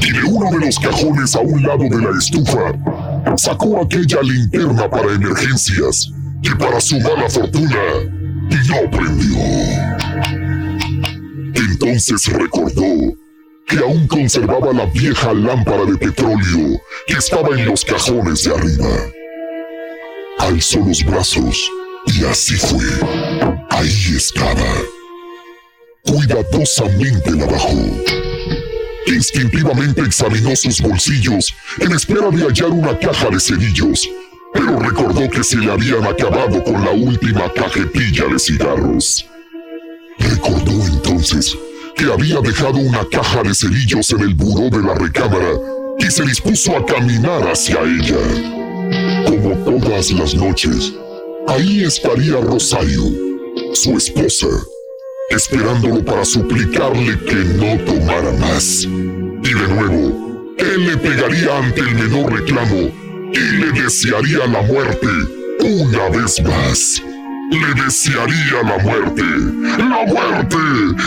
Y de uno de los cajones a un lado de la estufa, sacó aquella linterna para emergencias que para su mala fortuna no prendió. Entonces recordó que aún conservaba la vieja lámpara de petróleo que estaba en los cajones de arriba. Alzó los brazos y así fue. Ahí estaba. Cuidadosamente la bajó. Instintivamente examinó sus bolsillos en espera de hallar una caja de cerillos, pero recordó que se le habían acabado con la última cajetilla de cigarros. Recordó entonces que había dejado una caja de cerillos en el buró de la recámara y se dispuso a caminar hacia ella. Como todas las noches, ahí estaría Rosario, su esposa, esperándolo para suplicarle que no tomara más. Y de nuevo, él le pegaría ante el menor reclamo y le desearía la muerte una vez más. Le desearía la muerte. ¡La muerte!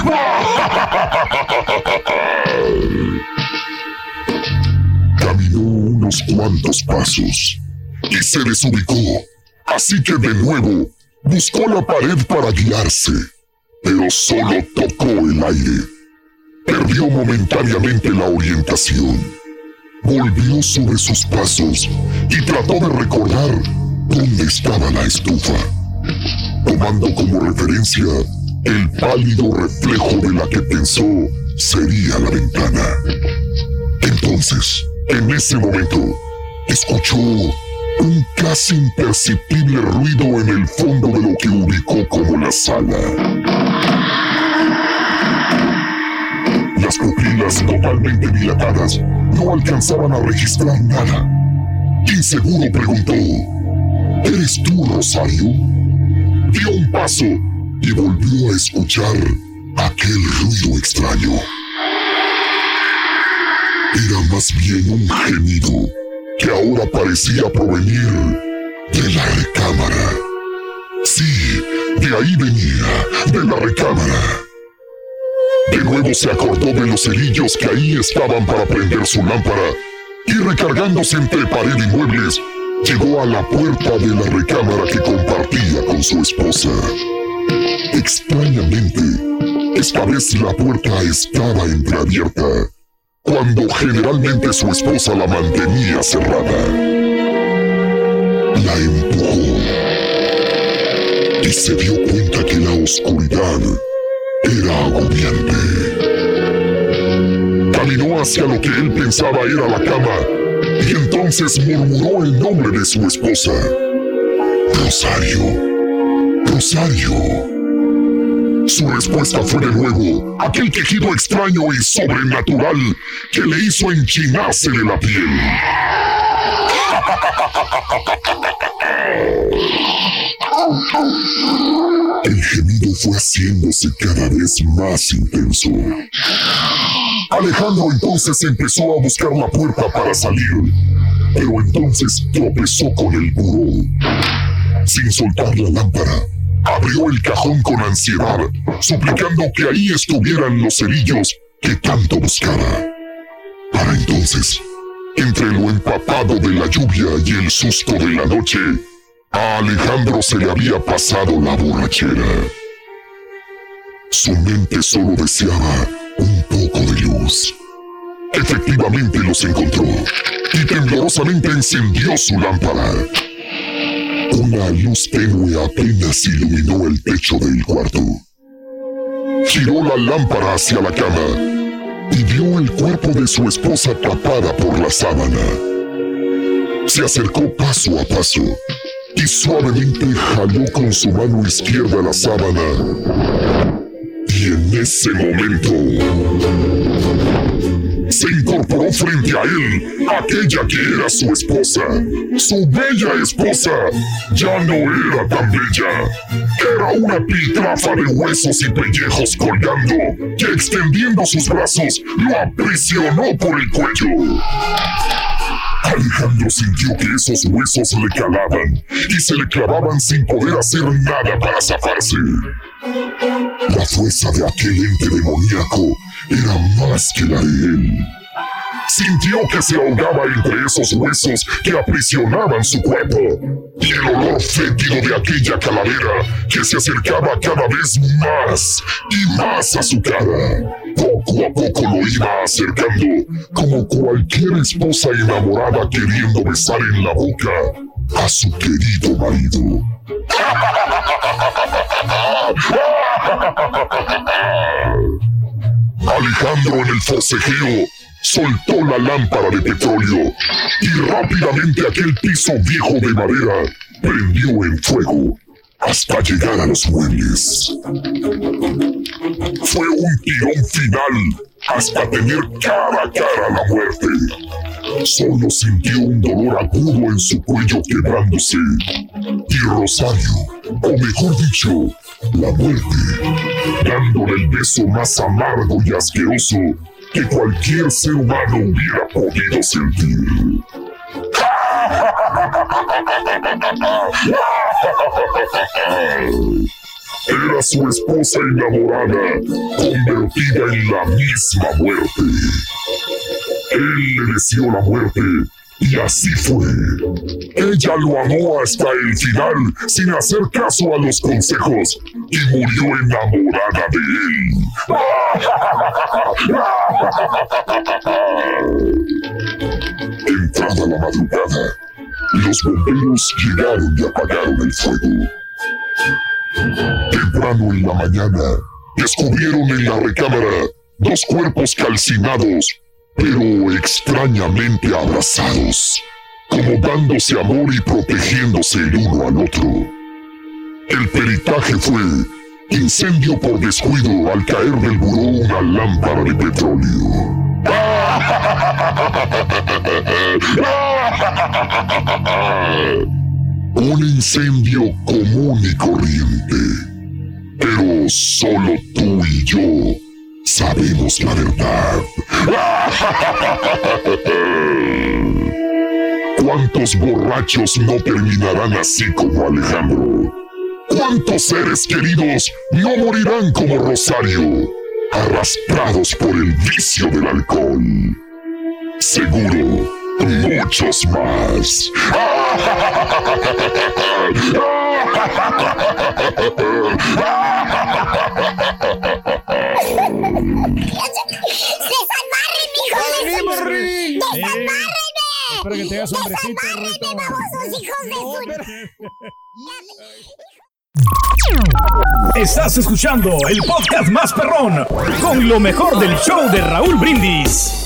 Caminó unos cuantos pasos y se desubicó. Así que de nuevo buscó la pared para guiarse, pero solo tocó el aire. Perdió momentáneamente la orientación. Volvió sobre sus pasos y trató de recordar dónde estaba la estufa, tomando como referencia el pálido reflejo de la que pensó sería la ventana. Entonces, en ese momento, escuchó un casi imperceptible ruido en el fondo de lo que ubicó como la sala. Las pupilas totalmente dilatadas no alcanzaban a registrar nada. Inseguro preguntó, ¿Eres tú, Rosario? Dio un paso y volvió a escuchar aquel ruido extraño. Era más bien un gemido que ahora parecía provenir de la recámara. Sí, de ahí venía, de la recámara. De nuevo se acordó de los cerillos que ahí estaban para prender su lámpara y recargándose entre pared y muebles, llegó a la puerta de la recámara que compartía con su esposa. Extrañamente, esta vez la puerta estaba entreabierta, cuando generalmente su esposa la mantenía cerrada. La empujó y se dio cuenta que la oscuridad era agobiante. Caminó hacia lo que él pensaba era la cama y entonces murmuró el nombre de su esposa. Rosario. Rosario. Su respuesta fue de nuevo aquel quejido extraño y sobrenatural que le hizo enchinarse de la piel. El gemido fue haciéndose cada vez más intenso. Alejandro entonces empezó a buscar la puerta para salir, pero entonces tropezó con el buró. Sin soltar la lámpara, abrió el cajón con ansiedad, suplicando que ahí estuvieran los cerillos que tanto buscaba. Para entonces, entre lo empapado de la lluvia y el susto de la noche, a Alejandro se le había pasado la borrachera. Su mente solo deseaba un poco de luz. Efectivamente los encontró y temblorosamente encendió su lámpara. Una luz tenue apenas iluminó el techo del cuarto. Giró la lámpara hacia la cama y vio el cuerpo de su esposa tapada por la sábana. Se acercó paso a paso y suavemente jaló con su mano izquierda la sábana. Y en ese momento se incorporó frente a él aquella que era su esposa. Su bella esposa ya no era tan bella. Era una piltrafa de huesos y pellejos colgando que extendiendo sus brazos lo aprisionó por el cuello. Alejandro sintió que esos huesos le calaban y se le clavaban sin poder hacer nada para zafarse. La fuerza de aquel ente demoníaco era más que la de él. Sintió que se ahogaba entre esos huesos que aprisionaban su cuerpo. Y el olor fétido de aquella calavera que se acercaba cada vez más y más a su cara. Poco a poco lo iba acercando, como cualquier esposa enamorada queriendo besar en la boca a su querido marido. Alejandro en el forcejeo soltó la lámpara de petróleo y rápidamente aquel piso viejo de madera prendió en fuego hasta llegar a los muebles. Fue un tirón final hasta tener cara a cara la muerte. Solo sintió un dolor agudo en su cuello quebrándose. Y Rosario, o mejor dicho, la muerte, dándole el beso más amargo y asqueroso que cualquier ser humano hubiera podido sentir. Era su esposa enamorada, convertida en la misma muerte. Él le deseó la muerte y así fue. Ella lo amó hasta el final sin hacer caso a los consejos y murió enamorada de él. Entrada la madrugada, los bomberos llegaron y apagaron el fuego. Temprano en la mañana, descubrieron en la recámara dos cuerpos calcinados, pero extrañamente abrazados, como dándose amor y protegiéndose el uno al otro. El peritaje fue incendio por descuido al caer del buró una lámpara de petróleo. Un incendio común y corriente. Pero solo tú y yo sabemos la verdad. ¿Cuántos borrachos no terminarán así como Alejandro? ¿Cuántos seres queridos no morirán como Rosario, arrastrados por el vicio del alcohol? Seguro, muchos más. Hagas hombrecito, Rito. ¡Babosos, hijos de su... Estás escuchando el podcast más perrón con lo mejor del show de Raúl Brindis.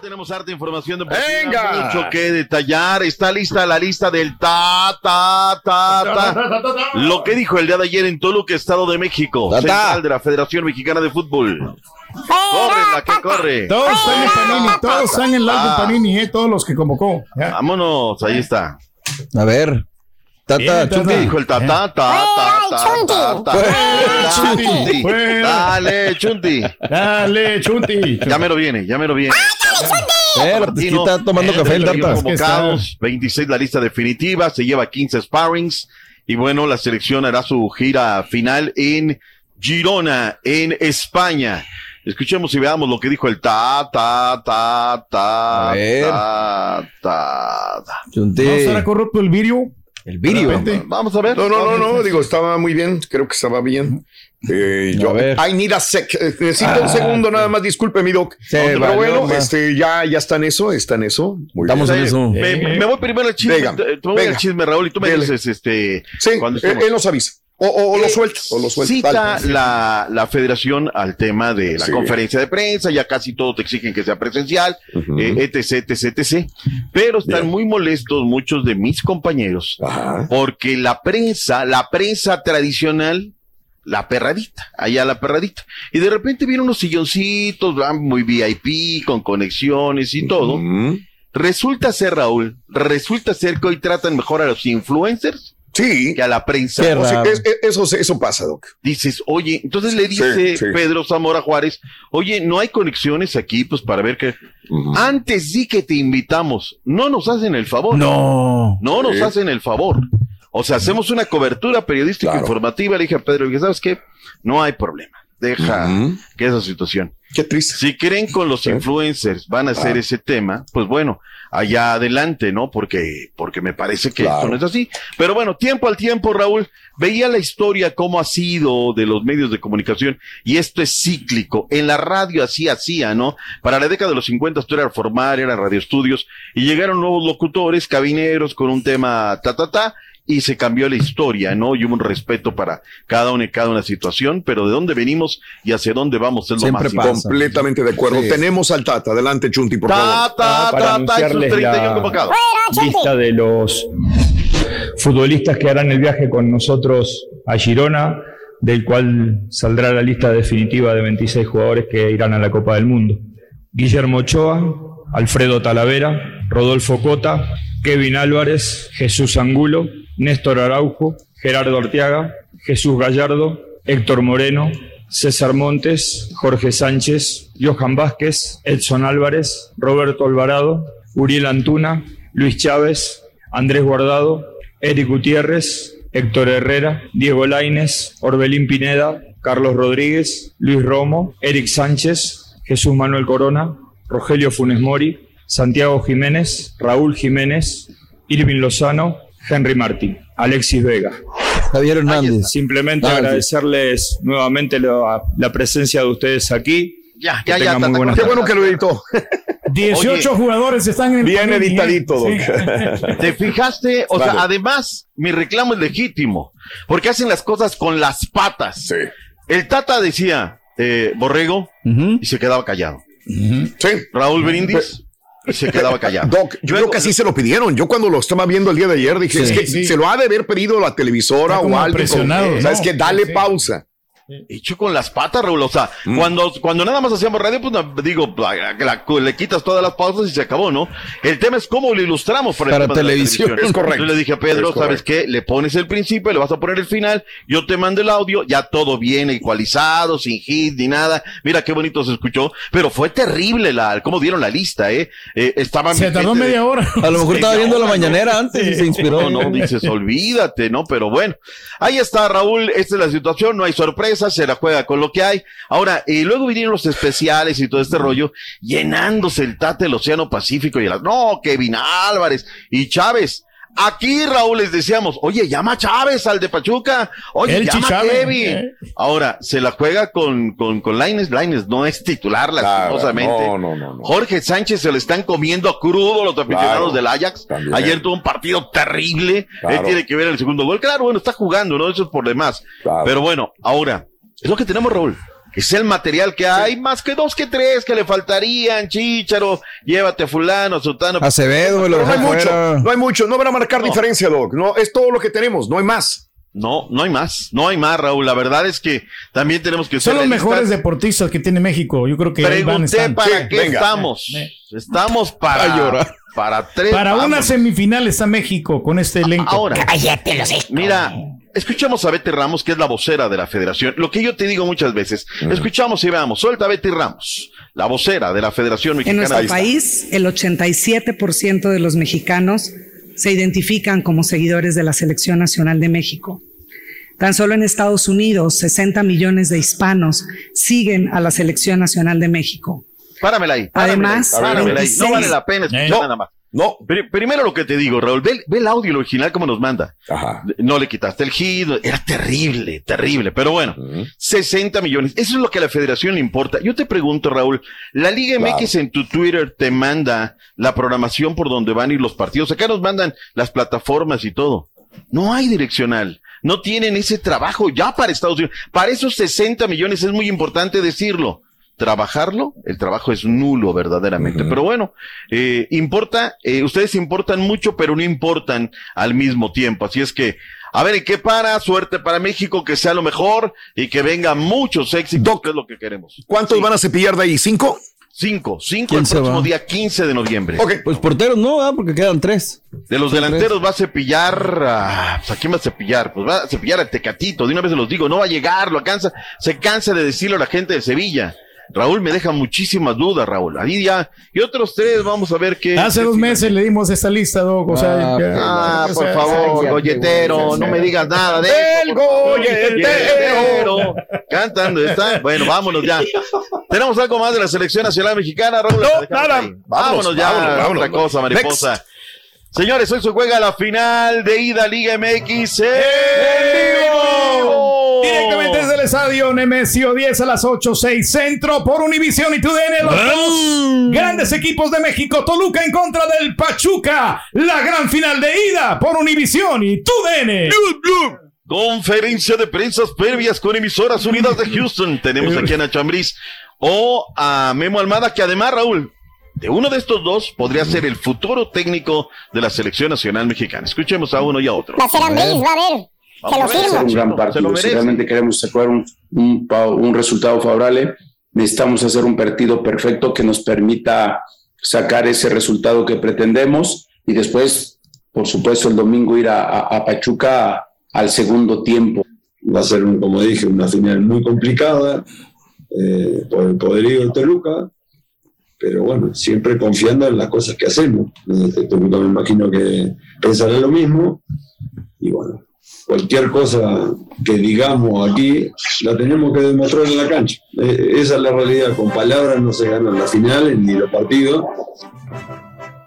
Tenemos harta información deportiva, Venga. mucho que detallar. Está lista la lista del ta, ta, ta, ta. Lo que dijo el día de ayer en Toluca, Estado de México, Ta, ta. central de la Federación Mexicana de Fútbol. Corre la que corre. Todos están en Panini, todos están en álbum Ah. Panini, eh, todos los que convocó. Ya. Vámonos, ahí está. A ver. Tata, Chucky. ¿Qué dijo el ta, ta, ta, ta, ta, ta, ta? Fuera, Dale, Chunti. Dale, Chunti. Dale, Chunti. Ya me lo viene, ya me lo viene. Es que está tomando café el Tata. convocados, 26 la lista definitiva, se lleva 15 sparrings y bueno, la selección hará su gira final en Girona, en España. Escuchemos y veamos lo que dijo el ta, ta, ta, ta, A ver. ta, ta. ¿No será corrupto el vídeo? El repente. Vamos a ver. No, no, no, no, digo, estaba muy bien, creo que estaba bien. Eh, yo, A ver. I need a sec. eh, Necesito Ah, un segundo nada más, disculpe mi doc. Se Pero valió bueno, este, ya, ya está en eso, está en eso. Muy Estamos bien. en eso. Me, me voy primero al chisme, Venga, te- te voy venga. al chisme, Raúl, y tú me Dele. dices, este, Sí, cuando él, estemos. él nos avisa. O, o- o lo Eh, suelta, o lo suelta. Cita la, la federación al tema de la Sí. conferencia de prensa, ya casi todos te exigen que sea presencial, eh, etc, etc, etc. Pero están muy molestos muchos de mis compañeros porque la prensa, la prensa tradicional, la perradita, allá la perradita. Y de repente vienen unos silloncitos, van muy VIP, con conexiones y todo. Resulta ser, Raúl, resulta ser que hoy tratan mejor a los influencers Sí. que a la prensa. O sea, es- es- eso, eso pasa, Doc. Dices, oye, entonces le dice Sí, sí. Pedro Zamora Juárez, oye, no hay conexiones aquí, pues para ver que antes sí que te invitamos, no nos hacen el favor. No. No nos Sí. hacen el favor. O sea, hacemos una cobertura periodística Claro. informativa, le dije a Pedro, que sabes qué, no hay problema. Deja que esa situación. Qué triste. Si creen con los influencers van a hacer Ah. ese tema, pues bueno, allá adelante, ¿no? Porque, porque me parece que Claro. esto no es así. Pero bueno, tiempo al tiempo, Raúl, veía la historia cómo ha sido de los medios de comunicación y esto es cíclico. En la radio así hacía, ¿no? Para la década de los 50 esto era formar, eran radioestudios y llegaron nuevos locutores, cabineros con un tema ta ta ta y se cambió la historia, ¿no? Y hubo un respeto para cada una y cada una situación, pero de dónde venimos y hacia dónde vamos es lo Siempre más pasa. importante. Completamente de acuerdo. Sí. Tenemos al Tata. Adelante, Chunti, por favor. Ta, ta, Ah, para ta, ta, y sus anunciarles 31 la- convocados. lista de los futbolistas que harán el viaje con nosotros a Girona, del cual saldrá la lista definitiva de 26 jugadores que irán a la Copa del Mundo. Guillermo Ochoa, Alfredo Talavera, Rodolfo Cota, Kevin Álvarez, Jesús Angulo, Néstor Araujo, Gerardo Arteaga, Jesús Gallardo, Héctor Moreno, César Montes, Jorge Sánchez, Johan Vázquez, Edson Álvarez, Roberto Alvarado, Uriel Antuna, Luis Chávez, Andrés Guardado, Eric Gutiérrez, Héctor Herrera, Diego Laines, Orbelín Pineda, Carlos Rodríguez, Luis Romo, Eric Sánchez, Jesús Manuel Corona, Rogelio Funes Mori, Santiago Jiménez, Raúl Jiménez, Irving Lozano, Henry Martín, Alexis Vega. Javier Hernández. Simplemente agradecerles nuevamente la, la presencia de ustedes aquí. Ya, ya, ya. muy buenas Qué bueno que lo editó. 18 jugadores están en el Bien panel, editadito, Doc. Sí. ¿Te fijaste? O sea, además, mi reclamo es legítimo, porque hacen las cosas con las patas. Sí. El Tata decía, eh, Borrego, y se quedaba callado. Sí. Raúl Brindis, y se quedaba callado. Doc, yo creo que así se lo pidieron. Yo cuando lo estaba viendo el día de ayer dije, Sí, es que sí. se lo ha de haber pedido la televisora o algo. presionado, ¿Sabes ¿no? que Dale Sí. pausa. Hecho con las patas, Raúl. O sea, Mm. cuando, cuando nada más hacíamos radio, pues no, digo, la- la- le quitas todas las pausas y se acabó, ¿no? El tema es cómo lo ilustramos para, Para televisión. Es correcto. Yo le dije a Pedro, Es ¿sabes qué? Le pones el principio, le vas a poner el final, yo te mando el audio, ya todo bien ecualizado, sin hit ni nada. Mira qué bonito se escuchó, pero fue terrible la, cómo dieron la lista, ¿eh? eh estaban Se tardó media hora. A lo mejor estaba viendo la mañanera antes y se inspiró. No, no, dices, olvídate, ¿no? Pero bueno, ahí está Raúl, esta es la situación, no hay sorpresas, se la juega con lo que hay. Ahora, y luego vinieron los especiales y todo este rollo, llenándose el tate del Océano Pacífico y el, no, Kevin Álvarez y Chávez. Aquí, Raúl, les decíamos, oye, llama a Chávez al de Pachuca, oye, El llama a Kevin. eh. Ahora, se la juega con, con, con Laines, Laines no es titular, lastimosamente. no, no, no, no. Jorge Sánchez se le están comiendo a crudo los aficionados Claro, del Ajax. también. Ayer tuvo un partido terrible. Claro. Él tiene que ver el segundo gol. Claro, bueno, está jugando, ¿no? Eso es por demás. Claro. Pero bueno, ahora, es lo que tenemos, Raúl. Es el material que hay, más que dos que tres que le faltarían, Chícharo, llévate a fulano, a sutano. Acevedo me lo no hay mucho, no hay mucho, no van a marcar No. diferencia, Doc. No, es todo lo que tenemos, no hay más. No, no hay más, no hay más, Raúl. La verdad es que también tenemos que Son ser los mejores deportistas que tiene México. Yo creo que ahí van Pregunté para Sí, qué venga. estamos. Eh. Estamos A para, llorar. para tres. Para una semifinal está México con este elenco. Ahora, Cállate los Mira, escuchamos a Betty Ramos, que es la vocera de la federación. Lo que yo te digo muchas veces, escuchamos y veamos, suelta a Betty Ramos, la vocera de la Federación En Mexicana. nuestro Ahí está. país, el 87% de los mexicanos se identifican como seguidores de la Selección Nacional de México. Tan solo en Estados Unidos, 60 millones de hispanos siguen a la Selección Nacional de México. Páramela ahí. páramela Además, ahí, páramela ahí. no 26. vale la pena escuchar nada más. No. Pri- primero lo que te digo, Raúl, ve, ve el audio original como nos manda. Ajá. No le quitaste el hit, era terrible, terrible, pero bueno, 60 millones, eso es lo que a la federación le importa. Yo te pregunto, Raúl, la Liga MX en tu Twitter te manda la programación por donde van a ir los partidos, acá nos mandan las plataformas y todo. No hay direccional. no tienen ese trabajo ya para Estados Unidos. Para esos 60 millones es muy importante decirlo. Trabajarlo, el trabajo es nulo verdaderamente. Pero bueno, eh, importa, eh, ustedes importan mucho, pero no importan al mismo tiempo. Así es que, a ver, ¿y qué para? Suerte para México, que sea lo mejor y que venga muchos éxitos, que es lo que queremos. ¿Cuántos van a cepillar de ahí? ¿Cinco? Cinco, cinco ¿Quién el próximo va? día 15 de noviembre. Pues porteros no, ¿ah? porque quedan tres. De los delanteros va a cepillar, a, pues, ¿a quién va a cepillar? Pues va a cepillar al Tecatito, de una vez se los digo, no va a llegar, lo cansa, se cansa de decirlo a la gente de Sevilla. Raúl me deja muchísimas dudas, Raúl. Ahí ya, y otros tres, vamos a ver qué. Hace qué dos final. meses le dimos esta lista, Doc. O sea, Ah, que- ah, por sea, favor, ya, golletero, no me digas nada de ¡El eso. golletero! Cantando, ¿está? Bueno, vámonos ya. ¿Tenemos algo más de la selección nacional mexicana, Raúl? No, nada. Vámonos, Vámonos ya, vámonos, vámonos. otra cosa, mariposa. Señores, hoy se juega la final de ida Liga MX en vivo. Directamente desde el estadio Nemesio 10 a las 8, 6 centro por Univisión y TUDN. Los dos grandes equipos de México. Toluca en contra del Pachuca. La gran final de ida por Univisión y TUDN. Conferencia de prensas previas con emisoras unidas de Houston. Tenemos aquí a Nacho Ambriz o a Memo Almada, que además, Raúl, de uno de estos dos podría ser el futuro técnico de la selección nacional mexicana. Escuchemos a uno y a otro. Va a ser Ambriz, va a ver. Vamos a firmo. un gran Se lo partido. Si realmente queremos sacar un, un, un resultado favorable, necesitamos hacer un partido perfecto que nos permita sacar ese resultado que pretendemos y después, por supuesto, el domingo ir a, a- a Pachuca al segundo tiempo. Va a ser, un- como dije, una final muy complicada eh, por el poderío del Toluca, pero bueno, siempre confiando en las cosas que hacemos. Este Toluca me imagino que pensará lo mismo y bueno, cualquier cosa que digamos aquí la tenemos que demostrar en la cancha. Eh, esa es la realidad, con palabras no se ganan las finales ni los partidos.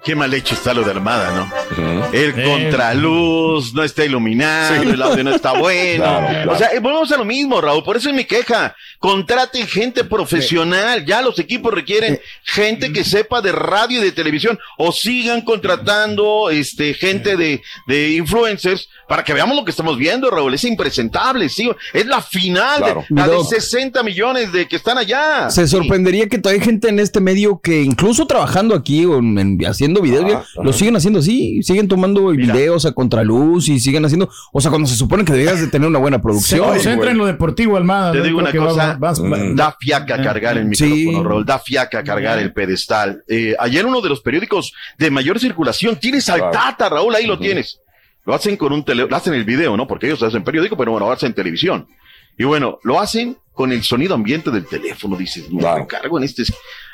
Qué mal hecho está lo de Armada, ¿no? El contraluz no está iluminado, Sí. el audio no está bueno. Claro, claro. O sea, eh, volvemos a lo mismo, Raúl. Por eso es mi queja. Contraten gente profesional. Ya los equipos requieren gente que sepa de radio y de televisión. O sigan contratando este gente de, de influencers para que veamos lo que estamos viendo, Raúl. Es impresentable, sí. Es la final Claro. de, la de Doc. 60 millones de que están allá. Se sorprendería que todavía hay gente en este medio que incluso trabajando aquí o en- en- haciendo videos, ya, lo siguen haciendo así, siguen tomando videos a contraluz y siguen haciendo, o sea, cuando se supone que deberías de tener una buena Se producción. concentra en lo deportivo, Almada. Te digo una va- cosa, va- va- mm, da fiaca cargar el Sí. micrófono, Raúl, da fiaca cargar el pedestal. Eh, ayer uno de los periódicos de mayor circulación, tienes al Tata, Raúl, ahí lo tienes. Lo hacen con un tele, lo hacen el video, ¿no? Porque ellos hacen periódico, pero bueno, lo hacen televisión. Y bueno, lo hacen con el sonido ambiente del teléfono, dices, no, me cargo en este...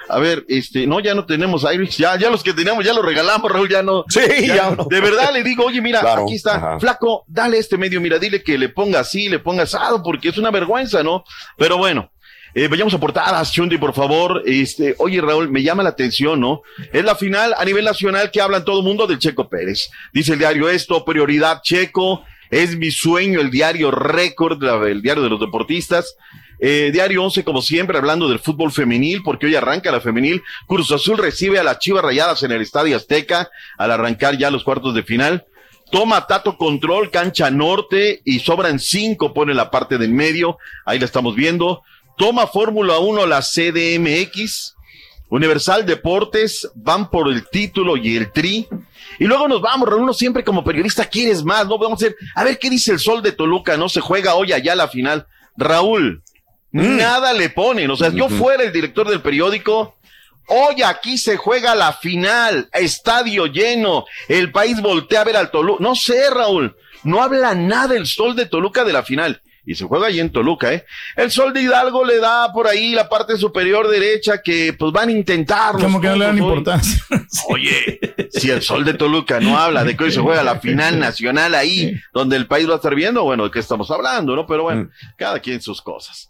A ver, este, no, ya no tenemos Iris, ya, ya los que teníamos ya los regalamos, Raúl, ya no. Sí, ya no. De verdad le digo, oye, mira, Claro, aquí está, ajá. flaco, dale este medio, mira, dile que le ponga así, le ponga asado, porque es una vergüenza, ¿no? Pero bueno, eh, vayamos a portadas, Chundi, por favor. Este, oye, Raúl, me llama la atención, ¿no? Es la final a nivel nacional que hablan todo el mundo del Checo Pérez. Dice el diario esto, prioridad Checo, es mi sueño, el diario récord, el diario de los deportistas. Eh, diario 11, como siempre, hablando del fútbol femenil, porque hoy arranca la femenil. Cruz Azul recibe a las Chivas Rayadas en el Estadio Azteca al arrancar ya los cuartos de final. Toma Tato control, cancha norte y sobran cinco, pone la parte del medio. Ahí la estamos viendo. Toma Fórmula 1 la CDMX. Universal Deportes van por el título y el tri. Y luego nos vamos, Raúl, uno siempre como periodista quieres más, ¿no? Vamos a ver, a ver qué dice el Sol de Toluca, ¿no? Se juega hoy allá la final. Raúl, nada le ponen, o sea, yo fuera el director del periódico, hoy aquí se juega la final, estadio lleno, el país voltea a ver al Toluca. No sé, Raúl, no habla nada el Sol de Toluca de la final. Y se juega ahí en Toluca, ¿eh? El Sol de Hidalgo le da por ahí la parte superior derecha que pues van a intentar. Como que no le dan importancia. Oye, si el Sol de Toluca no habla de que hoy se juega la final nacional ahí, donde el país va a estar viendo, bueno, ¿de qué estamos hablando, no? Pero Mm. bueno, cada quien sus cosas.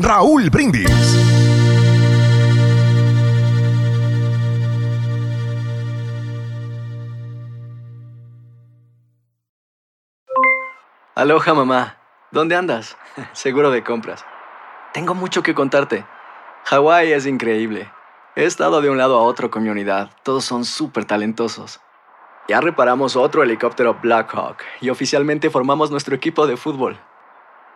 Raúl Brindis. Aloha mamá, ¿dónde andas? Seguro de compras. Tengo mucho que contarte. Hawái es increíble. He estado de un lado a otro con. Todos son súper talentosos. Ya reparamos otro helicóptero Blackhawk y oficialmente formamos nuestro equipo de fútbol.